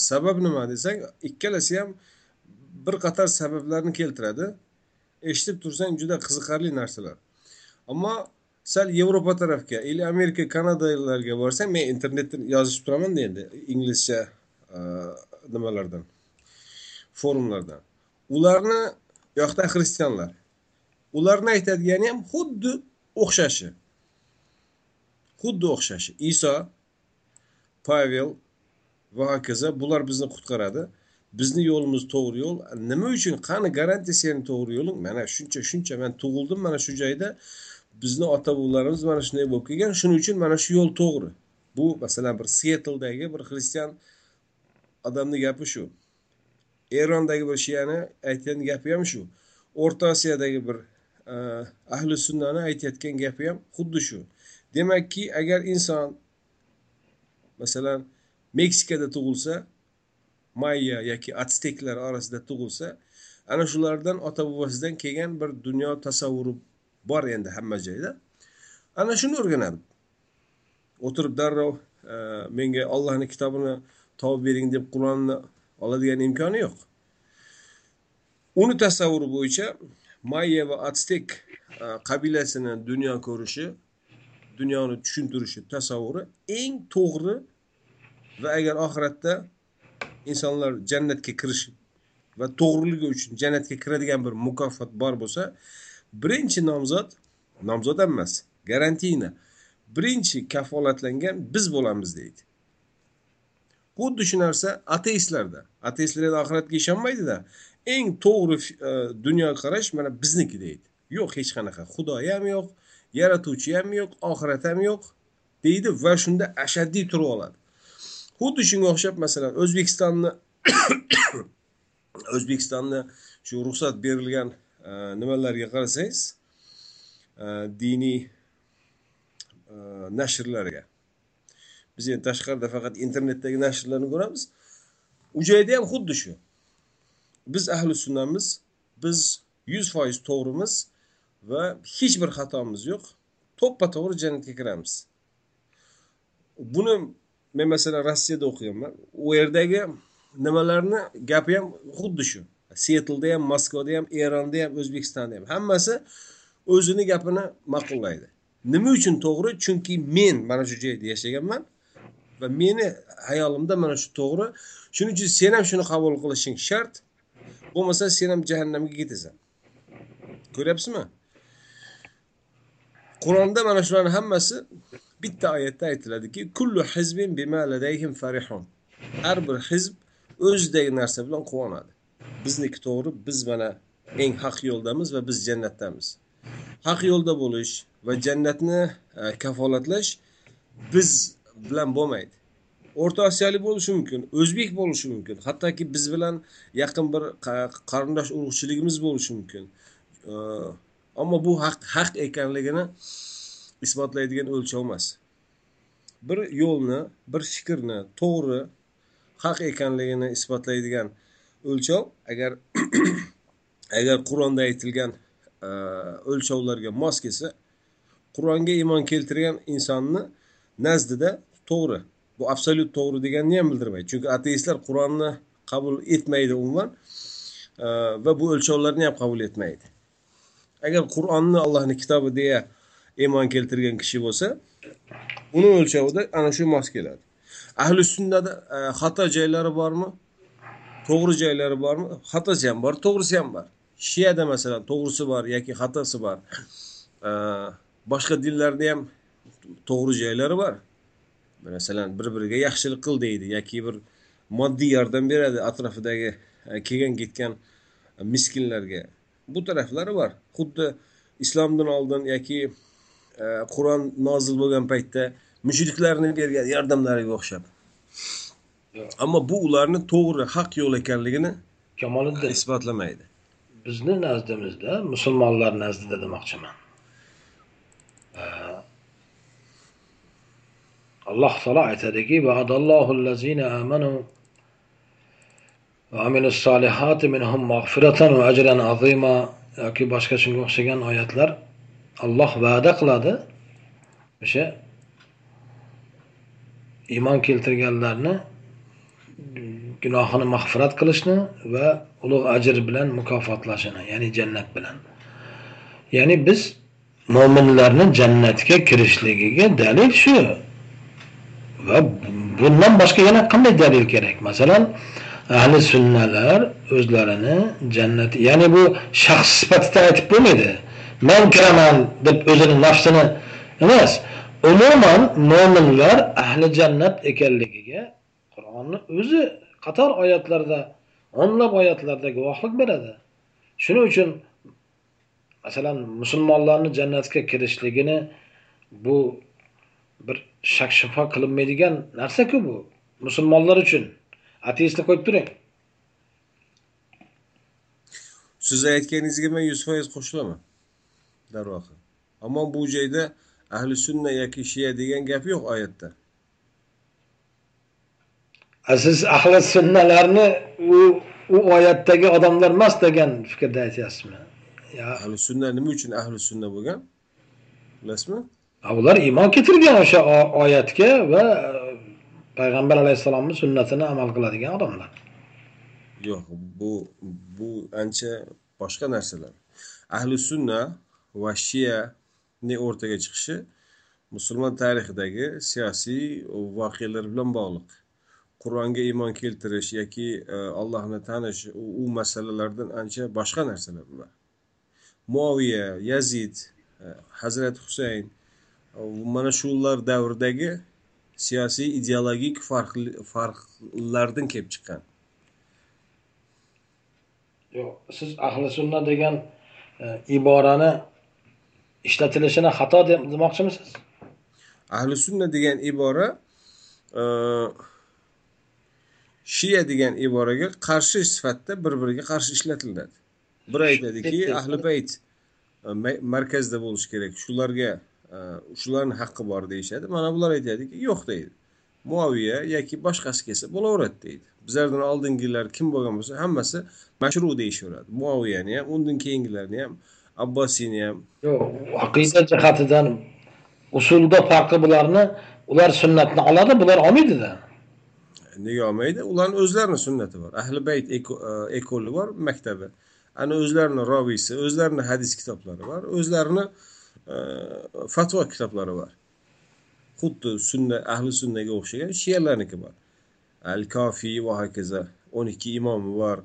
Sabab nima desang ikkalasi ham bir qator sabablarni keltiradi. Eshitib tursang juda qiziqarli narsalar. Ammo sal yevropa tarafga или amerika kanadalarga borsang men internetdan yozishib turamanda endi inglizcha nimalardan? Forumlardan. Ularni u yoqda xristianlar. Ularni aytadigani ham xuddi o'xshashi. Xuddi o'xshashi. Iso pavel va hokazo bular bizni qutqaradi. Bizni yo'limiz to'g'ri yo'l. Nima uchun qani garantiya seni to'g'ri yo'ling? Mana shuncha shuncha man tug'ildim mana shu joyda. Bizni ota bobolarimiz mana shunday bo'lib kelgan. Shuning uchun mana shu yo'l to'g'ri. Bu masalan bir sietldagi bir xristian odamni gapi shu. Erondagi bir shiyani aytgan gapi ham shu. O'rta osiyodagi bir e, ahli sunnani aytayotgan gapi ham xuddi shu. Demakki agar inson masalan meksikada tug'ilsa mayya yoki atsteklar orasida tug'ilsa ana shulardan ota bobosidan kelgan bir dunyo tasavvuri bor endi hamma joyda. Ana shuni o'rganadi. O'tirib darrov e, menga ollohni kitobini topib bering deb qur'onni oladigan imkoni yo'q. Uni tasavvuri bo'yicha mayya va atstek e, qabilasini dunyo ko'rishi dunyoni tushuntirishi tasavvuri eng to'g'ri va agar oxiratda insonlar jannatga kirish va to'g'riligi uchun jannatga kiradigan bir mukofot bor bo'lsa birinchi nomzod nomzod ham emas garantina birinchi kafolatlangan biz bo'lamiz deydi. Xuddi shu narsa ateistlarda. Ateistlar endi oxiratga ishonmaydida. Eng to'g'ri e, dunyoqarash mana bizniki deydi. Yo'q hech qanaqa. Xudo ham yo'q yaratuvchi ham yo'q oxirat ham yo'q deydi va shunda ashaddiy turib oladi. Xuddi shunga o'xshab masalan o'zbekistonni o'zbekistonni shu ruxsat berilgan e, nimalarga qarasangiz e, diniy e, nashrlarga. Biz endi tashqarida faqat internetdagi nashrlarni ko'ramiz. U joyda ham xuddi shu. Biz ahli sunnamiz biz yuz foiz to'g'rimiz va hech bir xatomiz yo'q. To'ppa to'g'ri jannatga kiramiz. Buni men masalan rossiyada o'qiyapman u yerdagi nimalarni gapi ham xuddi shu. Setlda ham moskvada ham eronda ham o'zbekistonda ham. Hammasi o'zini gapini ma'qullaydi nima uchun to'g'ri? Chunki men mana shu joyda yashaganman. Va meni hayolimda mana shu to'g'ri. Shuning uchun sen ham shuni qabul qilishing shart. Bo'lmasa sen ham jahannamga ketasan. Ko'ryapsizmi? Qur'onda mana shularni hammasi bitta oyatda aytiladiki kullu hizbin bima ladayhim farihun. Har bir hizb o'zidagi narsa bilan quvonadi. Bizniki to'g'ri biz mana eng haq yo'ldamiz va biz jannatdamiz. Haq yo'lda bo'lish va jannatni e, kafolatlash biz bilan bo'lmaydi. O'rta osiyolik bo'lishi mumkin o'zbek bo'lishi mumkin hattoki biz bilan yaqin bir qarindosh urug'chiligimiz bo'lishi mumkin. Ammo bu haq haq ekanligini isbotlaydigan o'lchov emas. Bir yo'lni bir fikrni to'g'ri haq ekanligini isbotlaydigan o'lchov agar agar qur'onda aytilgan o'lchovlarga mos kelsa qur'onga iymon keltirgan insonni nazdida to'g'ri. Bu absolyut to'g'ri deganni ham bildirmaydi chunki ateistlar qur'onni qabul etmaydi umuman. Va bu o'lchovlarni ham qabul etmaydi. Agar qur'onni allohni kitobi deya iymon keltirgan kishi bo'lsa uni o'lchovida ana shu mos keladi. Ahli sunnada e, xato joylari bormi? To'g'ri joylari bormi? Xatosi ham bor to'g'risi ham bor. Shiyada masalan to'g'risi bor yoki xatosi bor. Boshqa dinlarda ham to'g'ri joylari bor. Masalan bir biriga yaxshilik qil deydi yoki bir moddiy yordam beradi atrofidagi e, kelgan ketgan miskinlarga. Bu taraflari bor. Xuddi islomdan oldin yoki qur'on nozil bo'lgan paytda mushriklarni bergan yordamlariga o'xshab. Ammo bu ularni to'g'ri haq yo'l ekanligini kamoliddin isbotlamaydi. bizni nazdimizda musulmonlar nazdida demoqchiman alloh taolo aytadiki yoki boshqa shunga o'xshagan oyatlar alloh va'da qiladi o'sha iymon keltirganlarni gunohini mag'firat qilishni va ulug' ajr bilan mukofotlashini ya'ni jannat bilan ya'ni biz mo'minlarni jannatga kirishligiga dalil shu va bundan boshqa yana qanday dalil kerak? Masalan ahli sunnalar o'zlarini jannat ya'ni bu shaxs sifatida aytib bo'lmaydi. Men kiraman deb o'zini nafsini emas umuman mo'minlar ahli jannat ekanligiga qur'onni o'zi qator oyatlarda o'nlab oyatlarda guvohlik beradi. Shuning uchun masalan musulmonlarni jannatga kirishligini bu bir shak shubha qilinmaydigan narsaku bu. Musulmonlar uchun. Ateistni qo'yib turing. Siz aytganingizga men yuz foiz qo'shilaman. Darvoqe. Ammo bu joyda ahli sunna yoki shiya degan gap yo'q oyatda. Siz ahli sunnalarni u u oyatdagi odamlar emas degan fikrda aytyapsizmi? Ahli sunna nima uchun ahli sunna bo'lgan? Bilasizmi ular iymon keltirgan o'sha oyatga va e, payg'ambar alayhissalomni sunnatini amal qiladigan odamlar. Yo'q bu bu ancha boshqa narsalar. Ahli sunna va shiyani o'rtaga chiqishi musulmon tarixidagi siyosiy voqealar bilan bog'liq. Qur'onga iymon keltirish yoki e, allohni tanish u masalalardan ancha boshqa narsalar bular. Muoviya yazid e, hazrati husayn mana shular davridagi siyosiy ideologik farqlardan kelib chiqqan. Yo'q siz ahli sunna degan e, iborani ishlatilishini xato demoqchimisiz? Ahli sunna degan ibora e, shiya degan iboraga qarshi sifatda bir biriga qarshi ishlatiladi. Bir aytadiki ahli bayt e, markazda bo'lishi kerak. Shularga shularni haqqi bor deyishadi. Mana bular aytadiki yo'q deydi. Muaviya yoki boshqasi kelsa bo'laveradi deydi. Bizlardan oldingilar kim bo'lgan bo'lsa hammasi mashru deyishaveradi. Muaviyani ham undan keyingilarni ham abbosiyni ham. Yo'q aqida jihatidan usulda farqi bularni ular sunnatni oladi bular olmaydida nega olmaydi? Ularni o'zlarini sunnati bor. Ahli bayt e, ekoli bor maktabi. Ana o'zlarini robiysi o'zlarini hadis kitoblari bor o'zlarini e, fatvo kitoblari bor xuddi sunna ahli sunnaga o'xshagan shiyalarniki bor. Al kofiy va hokazo o'n ikki imomi bor.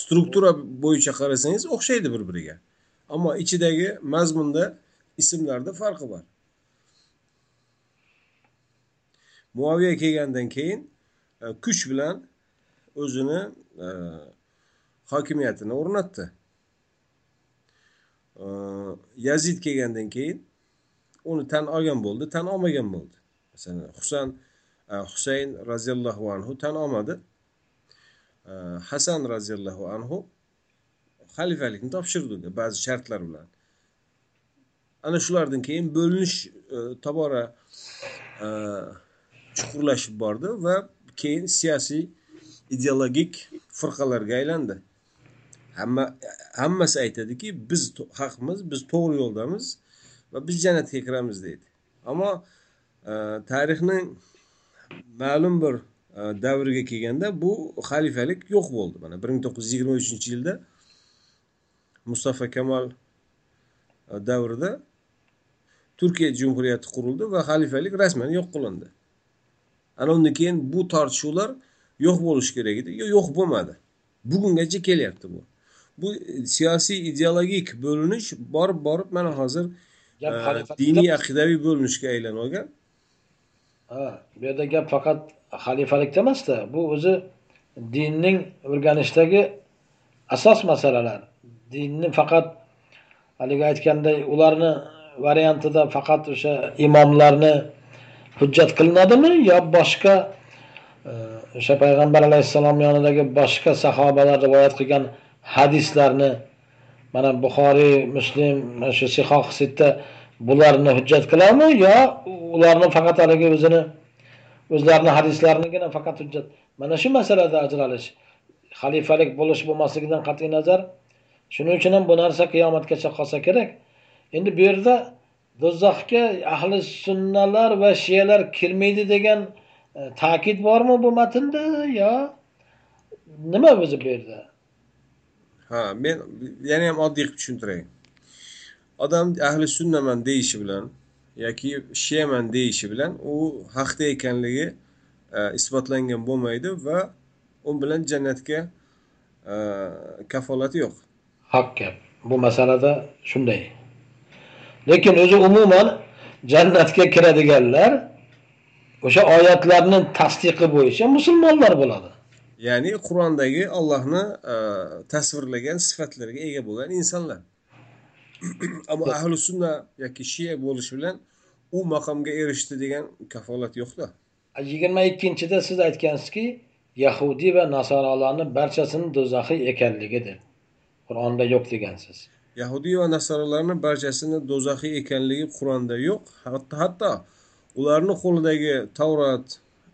Struktura bo'yicha qarasangiz o'xshaydi bir biriga ammo ichidagi mazmunda ismlarda farqi bor. Muaviya kelgandan keyin e, kuch bilan o'zini e, hokimiyatini o'rnatdi. Yazid kelgandan keyin uni tan olgan bo'ldi tan olmagan bo'ldi. Masalan husan husayn e, roziyallohu anhu tan olmadi. E, Hasan roziyallohu anhu xalifalikni topshirdi unga ba'zi shartlar bilan. Ana shulardan keyin bo'linish e, tobora chuqurlashib bordi va keyin siyosiy ideologik firqalarga aylandi. Hamma hammasi aytadiki biz haqmiz biz to'g'ri yo'ldamiz va biz jannatga kiramiz deydi. Ammo e, tarixning ma'lum bir e, davriga kelganda bu xalifalik yo'q bo'ldi. Mana bir ming to'qqiz yuz yigirma uchinchi yilda mustafa kamol e, davrida turkiya jumhuriyati qurildi va xalifalik rasman yo'q qilindi. Ana undan keyin bu tortishuvlar yo'q bo'lishi kerak edi yo'q bo'lmadi. Bugungacha kelyapti bu. Bu siyosiy ideologik bo'linish borib borib mana hozir e, diniy aqidaviy bo'linishga aylanib olgan. Ha bu yerda gap faqat xalifalikda emasda. Bu o'zi dinning o'rganishdagi asos masalalar. Dinni faqat haligi aytganday ularni variantida faqat o'sha imomlarni hujjat qilinadimi yo boshqa e, o'sha payg'ambar alayhissalom yonidagi boshqa sahobalar rivoyat qilgan hadislarni mana buxoriy muslim mana shu sihoh sitta bularni hujjat qiladimi yo ularni faqat haligi o'zini o'zlarini hadislarinigina faqat hujjat? Mana shu masalada ajralish xalifalik bo'lish bo'lmasligidan qat'iy nazar. Shuning uchun ham bu narsa qiyomatgacha qolsa kerak. Endi bu yerda do'zaxga ahli sunnalar va shiyalar kirmaydi degan e, ta'kid bormi bu matnda yo nima o'zi bu yerda? Ha men yana ham oddiy qilib tushuntiray odam ahli sunnaman deyishi bilan yoki shiyaman deyishi bilan u haqda ekanligi e, isbotlangan bo'lmaydi va u bilan jannatga e, kafolati yo'q. Haq gap. Bu masalada shunday. Lekin o'zi umuman jannatga kiradiganlar o'sha oyatlarni tasdiqi bo'yicha musulmonlar bo'ladi. Ya'ni qur'ondagi ollohni e, tasvirlagan sifatlarga ega bo'lgan insonlar ammo ahli sunna yoki shiya bo'lish bilan u maqomga erishdi degan kafolat yo'qda. Yigirma ikkinchida siz aytgansizki yahudiy va nasoralarni barchasini do'zaxiy ekanligidir. Qur'onda yo'q degansiz. Yahudiy va nasoralarni barchasini do'zaxiy ekanligi qur'onda yo'q. Hatto hatto ularni qo'lidagi tavrat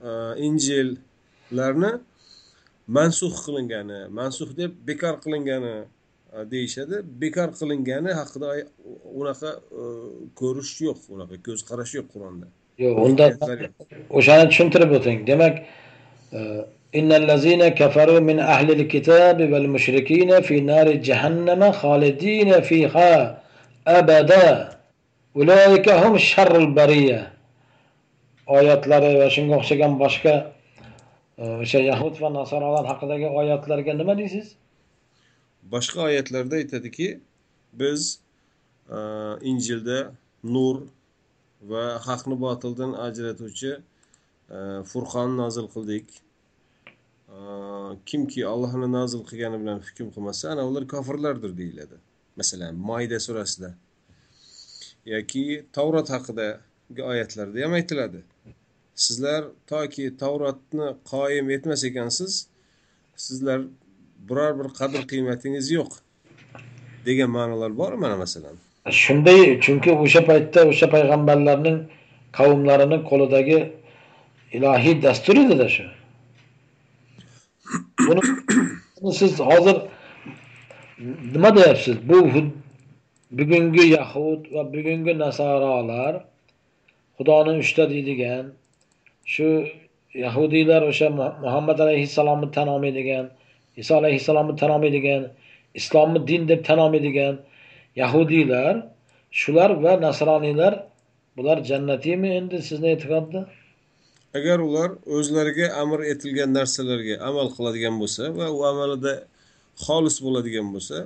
e, injillarni mansux qilingani mansux deb bekor qilingani deyishadi. Bekor qilingani haqida unaqa e, ko'rish yo'q unaqa ko'z qarash yo'q qur'onda. Yo'q unda o'shani tushuntirib o'ting. Demak e, إن الذين kafaru min أهل kitabi val في fi nari jahannama فيها fiha abada. هم شر البرية bariya. Oyatlari va shunga o'xshagan boshqa o'sha yahud va nasoralar haqidagi oyatlarga nima deysiz? Boshqa oyatlarda aytadiki biz e, injilda nur va haqni botildan ajratuvchi furqonni furqon nozil qildik. E, kimki allohni nozil qilgani bilan hukm qilmasa ana ular kofirlardir deyiladi. Masalan moyda surasida yoki tavrat haqidagi oyatlarda ham aytiladi. Sizlar toki tavratni qoyim etmas ekansiz sizlar biror bir qadr qiymatingiz yo'q degan ma'nolar bor mana masalan? Shunday chunki o'sha paytda o'sha payg'ambarlarning qavmlarini qo'lidagi ilohiy dastur edida shu. Buni siz hozir nima deyapsiz? Bu bugungi yahud va bugungi nasoralar xudoni uchta deydigan shu yahudiylar o'sha muhammad alayhissalomni tan olmaydigan iso alayhissalomni tan olmaydigan islomni din deb tan olmaydigan yahudiylar shular va nasroniylar bular jannatiymi endi sizni e'tiqodda? Agar ular o'zlariga amr etilgan narsalarga amal qiladigan bo'lsa va u amalida xolis bo'ladigan bo'lsa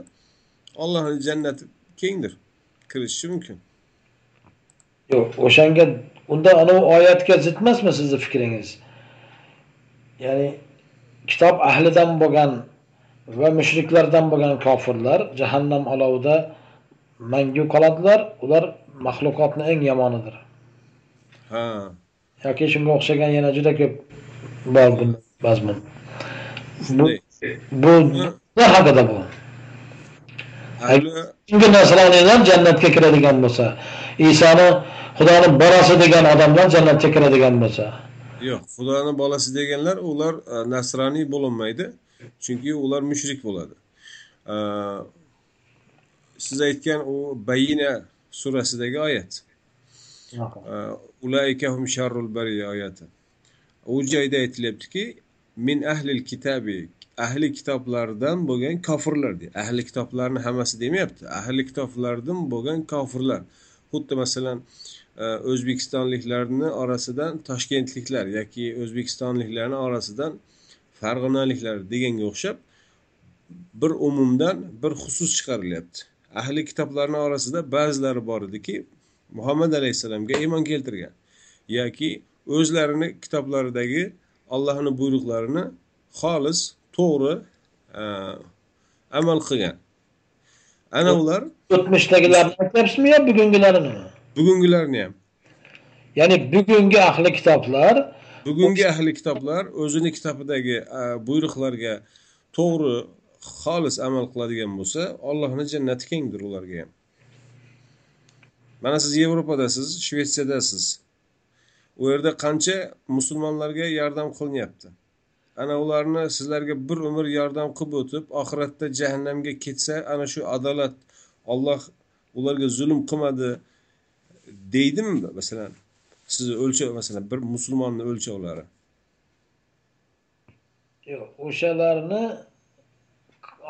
allohni jannati kengdir kirishishi mumkin. Yo'q o'shanga unda anavi oyatga zid emasmi sizni fikringiz? Ya'ni kitob ahlidan bo'lgan va mushriklardan bo'lgan kofirlar jahannam olovida mangu qoladilar ular maxluqotni eng yomonidir. Ha. Yoki shunga o'xshagan yana juda ko'p bor mazmun. Bu bu haqida bu? Chunki nasroniylar jannatga kiradigan bo'lsa isoni xudoni bolasi degan odamlar jannatga kiradigan bo'lsa. Yo'q xudoni bolasi deganlar ular e, nasroniy bo'lolmaydi chunki ular mushrik bo'ladi. E, siz aytgan u bayina surasidagi oyat. E, ulaikahum sharrul bariya oyati. U joyda aytilyaptiki min ahlil kitabi ahli kitoblardan bo'lgan kofirlar deydi ahli kitoblarni hammasi demayapti ahli kitoblardan bo'lgan kofirlar xuddi masalan e, o'zbekistonliklarni orasidan toshkentliklar yoki o'zbekistonliklarni orasidan farg'onaliklar deganga o'xshab bir umumdan bir xusus chiqarilyapti. Ahli kitoblarni orasida ba'zilari bor ediki muhammad alayhissalomga iymon keltirgan yoki o'zlarini kitoblaridagi allohni buyruqlarini xolis to'g'ri e, amal qilgan. Ana ular? o'tmishdagilarni aytyapsizmi yo bugungilarini bugungilarni ham ya'ni bugungi ahli kitoblar bugungi ahli kitoblar o'zini kitobidagi buyruqlarga to'g'ri xolis amal qiladigan bo'lsa ollohni jannati kengdir ularga. Ham mana siz yevropadasiz shvetsiyadasiz u yerda qancha musulmonlarga yordam qilinyapti ana ularni sizlarga bir umr yordam qilib o'tib oxiratda jahannamga ketsa ana shu adolat olloh ularga zulm qilmadi deydimi? Masalan sizni o'lchov masalan bir musulmonni o'lchovlari yo'q o'shalarni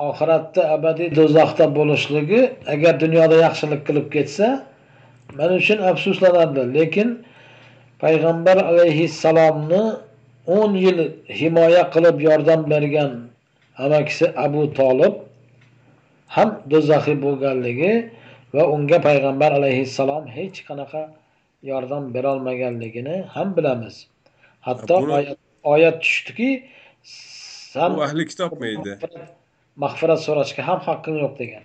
oxiratda abadiy do'zaxda bo'lishligi agar dunyoda yaxshilik qilib ketsa men uchun afsuslanardi lekin payg'ambar alayhissalomni o'n yil himoya qilib yordam bergan amakisi abu tolib ham do'zaxiy bo'lganligi va unga payg'ambar alayhissalom hech qanaqa yordam berolmaganligini ham bilamiz. Hatto oyat, tushdiki san ahli kitobmi edi mag'firat so'rashga ham haqqing yo'q degan.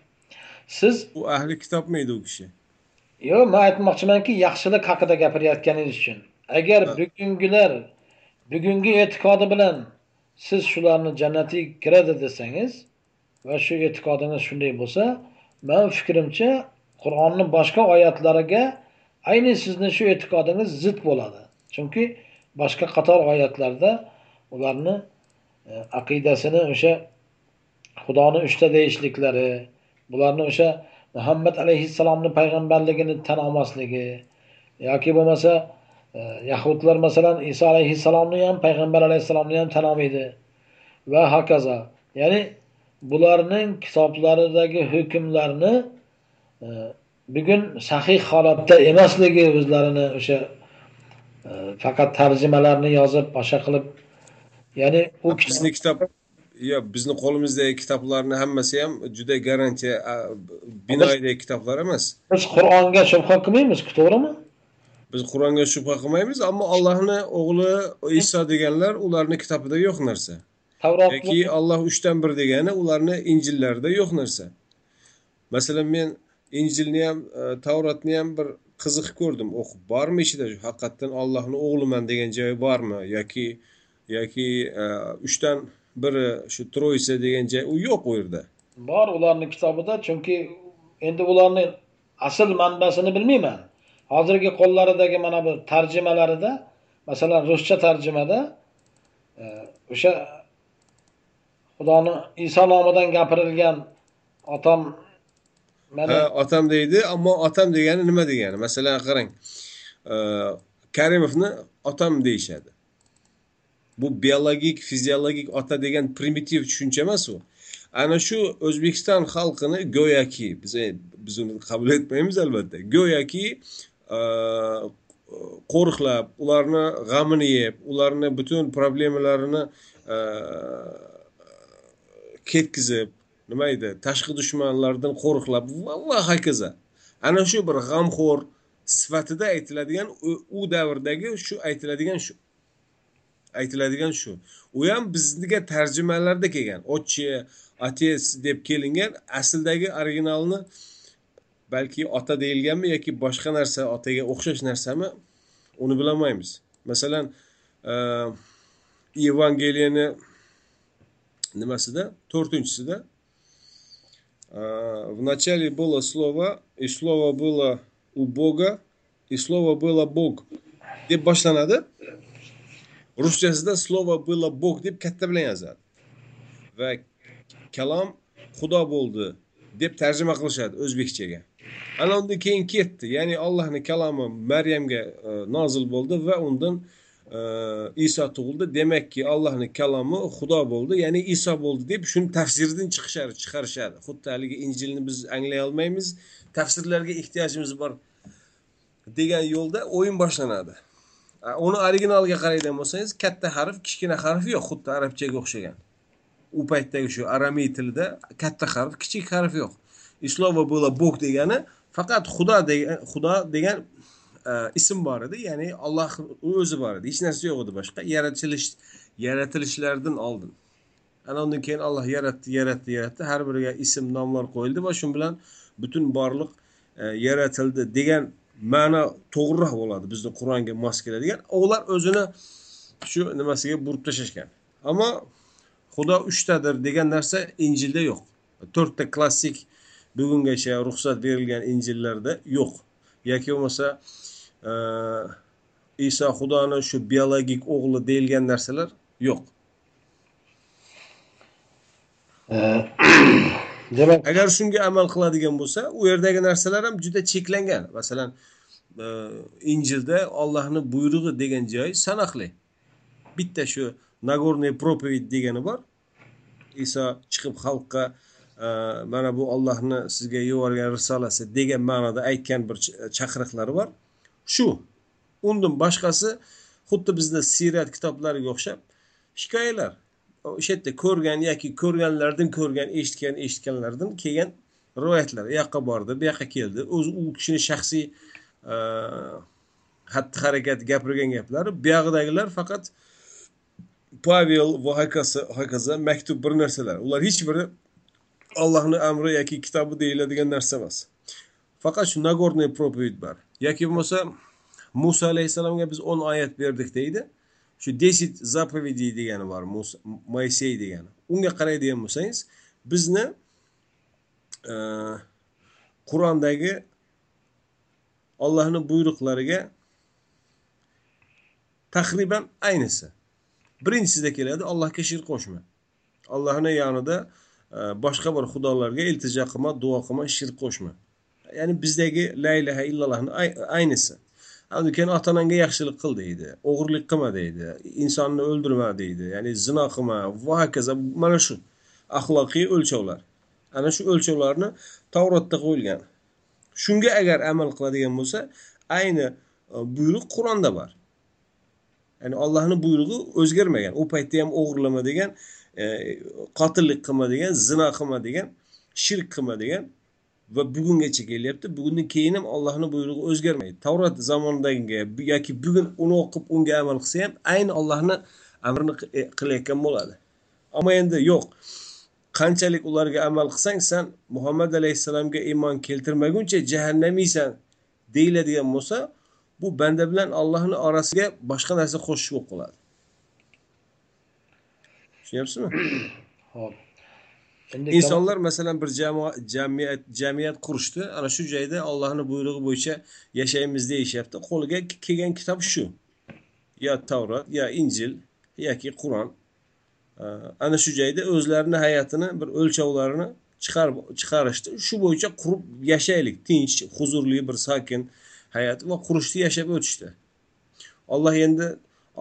Siz u ahli kitobmi edi u kishi? Yo'q man aytmoqchimanki yaxshilik haqida gapirayotganingiz uchun. Agar bugungilar bugungi e'tiqodi bilan siz shularni jannatga kiradi desangiz va shu e'tiqodingiz shunday bo'lsa man fikrimcha qur'onni boshqa oyatlariga ayni sizni shu e'tiqodingiz zid bo'ladi. Chunki boshqa qator oyatlarda ularni e, aqidasini o'sha xudoni uchta deyishliklari bularni o'sha muhammad alayhissalomni payg'ambarligini tan olmasligi yoki bo'lmasa yahudlar masalan iso alayhissalomni ham payg'ambar alayhissalomni ham tan olmaydi va hokazo ya'ni bularning kitoblaridagi hukmlarni e, bugun sahih holatda emasligi o'zlarini o'sha e, faqat tarjimalarni yozib boshqa qilib ya'ni u bizni kitob yo'q bizni qo'limizdagi kitoblarni hammasi ham juda garantiya binoyidagi kitoblar emas. Biz qur'onga shubha qilmaymiz to'g'rimi biz qur'onga shubha qilmaymiz ammo allohni o'g'li iso deganlar ularni kitobida yo'q narsa. Yoki olloh uchdan bir degani ularni injillarida yo'q narsa. Masalan men injilni ham e, tavrotni ham bir qiziqib ko'rdim o'qib bormi ichida? Haqiqatdan ollohni o'g'liman degan joyi bormi? Yoki yoki e, uchdan biri shu troysa degan joy u yo'q u yerda. Bor ularni kitobida chunki endi ularni asl manbasini bilmayman hozirgi qo'llaridagi mana bu tarjimalarida masalan ruscha tarjimada e, o'sha xudoni iso nomidan gapirilgan otam mana otam deydi ammo otam degani nima degani? Masalan qarang e, karimovni otam deyishadi. Bu biologik fiziologik ota degan primitiv tushuncha emas u. Ana shu o'zbekiston xalqini go'yoki biz biz uni qabul etmaymiz albatta. Go'yoki Э, qo'riqlab ularni g'amini yeb ularni butun problemalarini э, ketkizib nima edi tashqi dushmanlardan qo'riqlab va hokazo. Ana shu bir g'amxo'r sifatida aytiladigan u davrdagi shu aytiladigan shu aytiladigan shu. U ham bizga tarjimalarda kelgan. Otchi otec deb kelingan asldagi originalni balki ota deyilganmi yoki boshqa narsa otaga o'xshash narsami uni bilolmaymiz masalan e, evangeliyani nimasida? To'rtinchisida. E, В начале было слово и слово было у Бога и слово было Бог. Deb boshlanadi ruschasida слово было Бог deb katta bilan yozadi va kalom xudo bo'ldi deb tarjima qilishadi o'zbekchaga ana undan keyin ketdi. Ya'ni allohni kalomi maryamga e, nozil bo'ldi va undan e, iso tug'ildi. Demakki allohni kalomi xudo bo'ldi. Ya'ni iso bo'ldi deb shuni tafsirdan chiqishar chiqarishadi. Xuddi haligi injilni biz anglay olmaymiz. Tafsirlarga ehtiyojimiz bor degan yo'lda o'yin boshlanadi. Uni originaliga qaraydigan bo'lsangiz katta harf kichkina harf yo'q xuddi arabchaga o'xshagan. U paytdagi shu aramiy tilida katta harf kichik harf yo'q. Islovo bo'la bog degani faqat xudo degan xudo degan e, ism bor edi ya'ni olloh o'zi bor edi. Hech narsa yo'q edi boshqa. Yaratilish yaratilishlardan oldin. Ana undan keyin olloh yaratdi yaratdi yaratdi. Har biriga ism nomlar qo'yildi va shu bilan butun borliq e, yaratildi degan ma'no to'g'riroq bo'ladi bizni qur'onga mos keladigan. Ular o'zini shu nimasiga burib tashlashgan. Ammo xudo uchtadir degan narsa injilda yo'q. To'rtta klassik bugungacha ruxsat berilgan injillarda yo'q. Yoki bo'lmasa iso xudoni shu biologik o'g'li deyilgan narsalar yo'q. Demak agar shunga amal qiladigan bo'lsa u yerdagi narsalar ham juda cheklangan. Masalan injilda ollohni buyrug'i degan joy sanoqli. Bitta shu nagorniy propoved degani bor. Iso chiqib xalqqa mana bu ollohni sizga yuborgan risolasi degan ma'noda aytgan bir chaqiriqlari bor. Shu undan boshqasi xuddi bizni siyrat kitoblariga o'xshab hikoyalar. O'sha yerda ko'rgan yoki ko'rganlardan ko'rgan eshitgan eshitganlardan kelgan rivoyatlar u yoqqa bordi bu yoqqa keldi. O'zi u kishini shaxsiy e, xatti harakati gapirgan gaplari. Buyog'idagilar faqat pavel va hokazo maktub bir narsalar. Ular hech biri allohni amri yoki kitobi deyiladigan narsa emas. Faqat shu nagorniy propoved bor. Yoki bo'lmasa muso alayhissalomga biz o'n oyat berdik deydi. Shu desit zapovedi degani bor moysey degani. Unga qaraydigan bo'lsangiz bizni e, qur'ondagi ollohni buyruqlariga taxriban aynisi. Birinchisida keladi allohga shirk qo'shma. Allohni yonida e, Э, boshqa bir xudolarga iltijo qilma duo qilma shirk qo'shma. Ya'ni bizdagi la ilaha illallohni aynisi. Undan keyin ota onangga yaxshilik qil deydi o'g'irlik qilma deydi insonni o'ldirma deydi ya'ni zino qilma va hokazo. Mana shu axloqiy o'lchovlar. Ana shu o'lchovlarni tavrotda qo'yilgan. Shunga agar amal qiladigan bo'lsa ayni e, buyruq qur'onda bor. Ya'ni ollohni buyrug'i o'zgarmagan. U paytda ham o'g'irlama degan E, qotillik qilma degan zino qilma degan shirk qilma degan va bugungacha kelyapti. Bugundan keyin ham allohni buyrug'i o'zgarmaydi. Tavrat zamonidagi yoki bugun uni o'qib unga amal qilsa ham ayni allohni amrini e, qilayotgan bo'ladi. Ammo endi yo'q. Qanchalik ularga amal qilsang san muhammad alayhissalomga iymon keltirmaguncha jahannamiysan deyiladigan bo'lsa bu banda bilan allohni orasiga boshqa narsa qo'shish bo'lib qoladi. Tushunyapsizmi? Ho'p endi insonlar masalan bir jamoa jamiyat jamiyat qurishdi. Ana shu joyda allohni buyrug'i bo'yicha yashaymiz deyishyapti. Qo'liga kelgan kitob shu. Yo tavrat yo injil yoki qur'on. Ana shu joyda o'zlarini hayotini bir o'lchovlarini chiqarib chiqarishdi. Shu bo'yicha qurib yashaylik. Tinch huzurli bir sokin hayot va qurishdi yashab o'tishdi. Olloh endi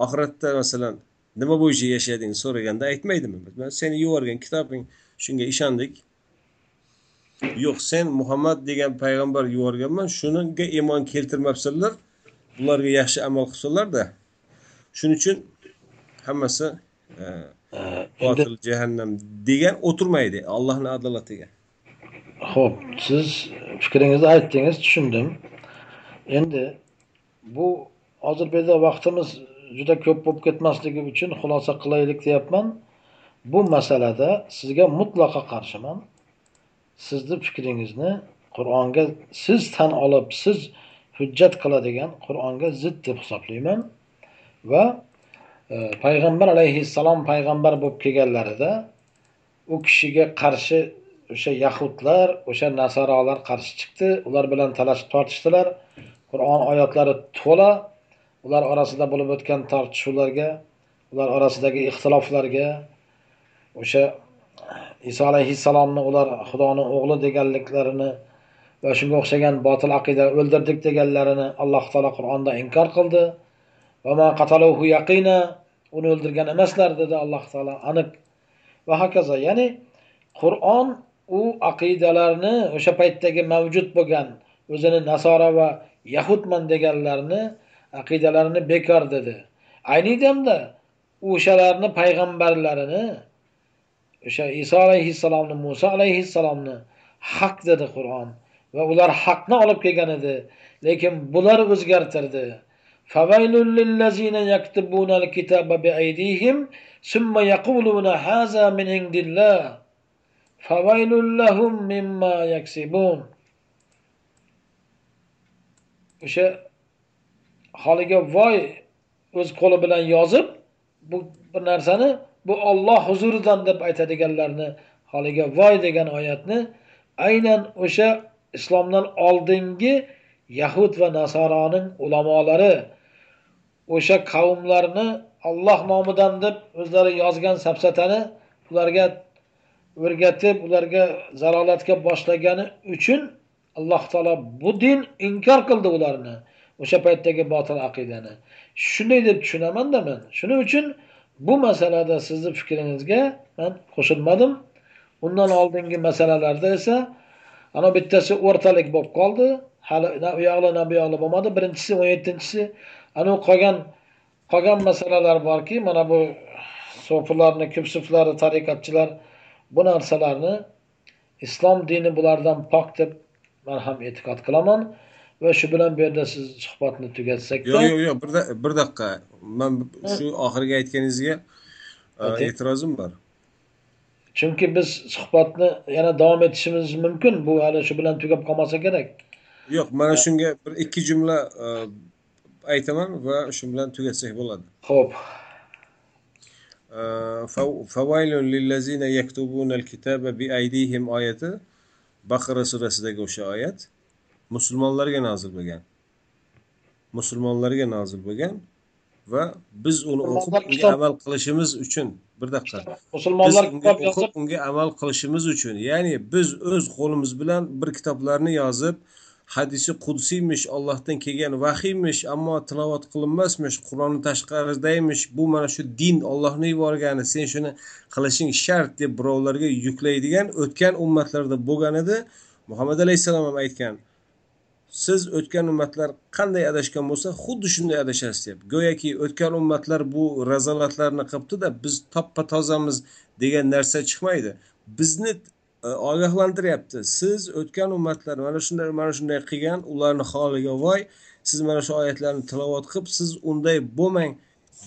oxiratda masalan nima bo'yicha yashading so'raganda aytmaydimi? Man seni yuborgan kitobing shunga ishondik. Yo'q sen muhammad degan payg'ambar yuborganman shuniga iymon keltirmabsizlar. Bularga yaxshi amal qilsalarda shuning uchun hammasi e, botil jahannam degan o'tirmaydi allohni adolatiga. Ho'p siz fikringizni aytdingiz tushundim. Endi bu hozir bu yerda vaqtimiz juda ko'p bo'lib ketmasligi uchun xulosa qilaylik deyapman. Bu masalada sizga mutlaqo qarshiman. Sizni fikringizni qur'onga siz tan olib siz hujjat qiladigan qur'onga zid deb hisoblayman. Va e, payg'ambar alayhissalom payg'ambar bo'lib kelganlarida u kishiga qarshi o'sha yahudlar o'sha nasarolar qarshi chiqdi. Ular bilan talashib tortishdilar. Qur'on oyatlari to'la ular orasida bo'lib o'tgan tortishuvlarga ular orasidagi ixtiloflarga o'sha iso alayhissalomni ular xudoni o'g'li deganliklarini va shunga o'xshagan botil aqida o'ldirdik deganlarini alloh taolo qur'onda inkor qildi. Uni o'ldirgan emaslar dedi alloh taolo aniq. Va hokazo ya'ni qur'on u aqidalarni o'sha paytdagi mavjud bo'lgan o'zini nasora va yahudman deganlarni aqidalarini bekor dedi ayni damda o'shalarni payg'ambarlarini o'sha iso alayhissalomni muso alayhissalomni haq dedi qur'on va ular haqni olib kelgan edi lekin bular o'zgartirdi فويل للذين يكتبون الكتاب بأيديهم ثم يقولون هذا من عند الله فويل لهم مما يكسبون o'sha holiga voy o'z qo'li bilan yozib bu bir narsani bu Alloh huzuridan deb aytadiganlarni holiga voy degan oyatni aynan o'sha islomdan oldingi yahud va nasoraning ulamolari o'sha qavmlarni Alloh nomidan deb o'zlari yozgan safsatani ularga o'rgatib ularga zalolatga boshlagani uchun alloh taolo bu din inkor qildi ularni. O'sha paytdagi botil aqidani. Shunday deb tushunamanda man shuning uchun bu masalada sizni fikringizga man qo'shilmadim. Undan oldingi masalalarda esa ana bittasi o'rtalik bo'lib qoldi. Hali na u yoqli na bu yoqli bo'lmadi. Birinchisi o'n yettinchisi. Anavi qolgan qolgan masalalar borki mana bu so'filarni kupsuflari tariqatchilar bu narsalarni islom dini bulardan pok deb man ham e'tiqod qilaman. Va shu bilan bu yerda siz suhbatni tugatsakda yo'q yo'q yo'q. Bir bir daqiqa man shu oxirgi aytganingizga e, e'tirozim bor. Chunki biz suhbatni yana davom etishimiz mumkin. Bu hali shu bilan tugab qolmasa kerak. Yo'q mana shunga bir ikki jumla e, aytaman va shu bilan tugatsak bo'ladi. Ho'p favaylun lillazina yaktubuna kitaba bi aydihim oyati baqara surasidagi o'sha oyat musulmonlarga nozil bo'lgan. Musulmonlarga nozil bo'lgan va biz uni o'qib unga amal qilishimiz uchun bir daqiqa musulmonlar o'qib unga amal qilishimiz uchun ya'ni biz o'z qo'limiz bilan bir kitoblarni yozib hadisi qudsiymish ollohdan kelgan vahiymish ammo tilovat qilinmasmish qur'onni tashqaridaymish bu mana shu din ollohni yuborgani sen shuni qilishing shart deb birovlarga yuklaydigan o'tgan ummatlarda bo'lgan edi. Muhammad alayhissalom ham aytgan siz o'tgan ummatlar qanday adashgan bo'lsa xuddi shunday adashasiz deb. Go'yoki o'tgan ummatlar bu razolatlarni qilibdida biz toppa tozamiz degan narsa chiqmaydi. Bizni e, ogohlantiryapti. Siz o'tgan ummatlar mana shunday mana shunday qilgan ularni holiga voy siz mana shu oyatlarni tilovat qilib siz unday bo'lmang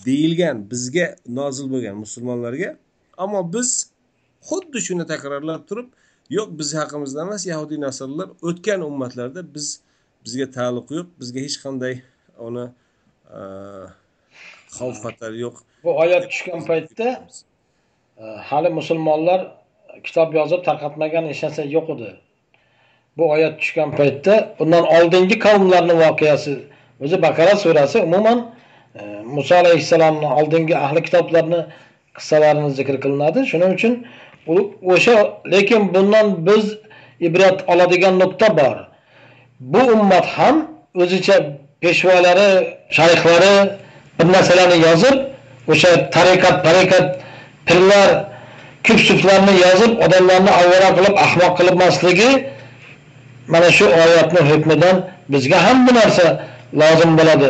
deyilgan bizga nozil bo'lgan musulmonlarga. Ammo biz xuddi shuni takrorlab turib yo'q biz haqimizda emas yahudiy nasrlar o'tgan ummatlarda biz bizga taalluq yo'q. Bizga hech qanday uni xavf xatar yo'q. Bu oyat tushgan paytda hali musulmonlar kitob yozib tarqatmagan hech narsa yo'q edi. Bu oyat tushgan paytda undan oldingi qavmlarni voqeasi o'zi baqara surasi umuman e, muso alayhissalomni oldingi ahli kitoblarni qissalarini zikr qilinadi. Shuning uchun o'sha lekin bundan biz ibrat oladigan nuqta bor bu ummat ham o'zicha peshvolari shayxlari bir narsalarni yozib o'sha tariqat tariqat pirlar küpsüflarni yozib odamlarni avvaro qilib ahmoq qilmasligi mana shu oyatni hukmidan bizga ham bu narsa lozim bo'ladi.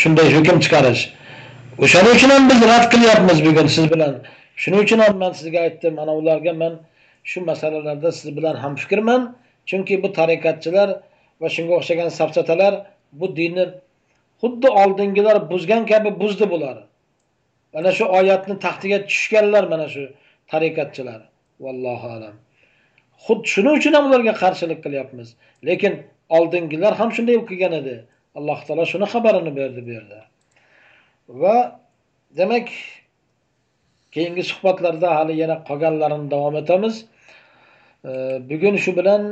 Shunday hukm chiqarish. O'shaning uchun ham biz rad qilyapmiz bugun siz bilan. Shuning uchun ham man sizga aytdim mana ularga man shu masalalarda siz bilan hamfikrman chunki bu tariqatchilar va shunga o'xshagan safsatalar bu dinni xuddi oldingilar buzgan kabi buzdi bular. Mana shu oyatni taxtiga tushganlar mana shu tariqatchilar. Vallohu alam. Xuddi shuning uchun ham ularga qarshilik qilyapmiz. Lekin oldingilar ham shunday qilgan edi. Alloh taolo shuni xabarini berdi bu yerda. Va demak keyingi suhbatlarda hali yana qolganlarini davom etamiz. Bugun shu bilan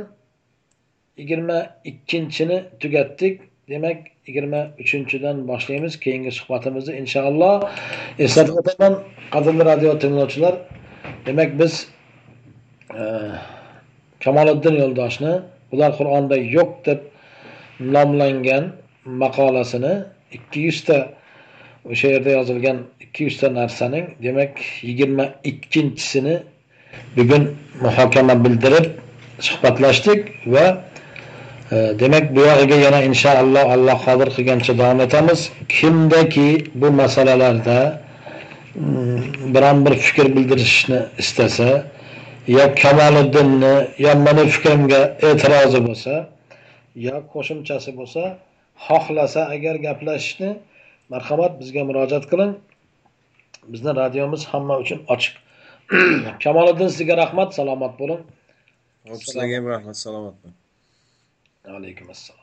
yigirma ikkinchini tugatdik. Demak yigirma uchinchidan boshlaymiz. Keyingi suhbatimizni inshaalloh. Eslatib o'taman qadrli radio tinglovchilar demak biz e, kamoliddin yo'ldoshni ular qur'onda yo'q deb nomlangan maqolasini ikki yuzta o'sha yerda yozilgan ikki yuzta narsaning demak yigirma ikkinchisini bugun muhokama bildirib suhbatlashdik va E, demak buyog'iga yana inshaalloh alloh qodir qilgancha davom etamiz. Kimdaki bu masalalarda mm, biron bir fikr bildirishni istasa yo kamoliddinni yo mani fikrimga e'tirozi bo'lsa yo qo'shimchasi bo'lsa xohlasa agar gaplashishni marhamat bizga murojaat qiling. Bizni radiomiz hamma uchun ochiq. Kamoliddin sizga rahmat salomat bo'ling. Sizlarga ham rahmat salomat bo'ling. Alaykum assalom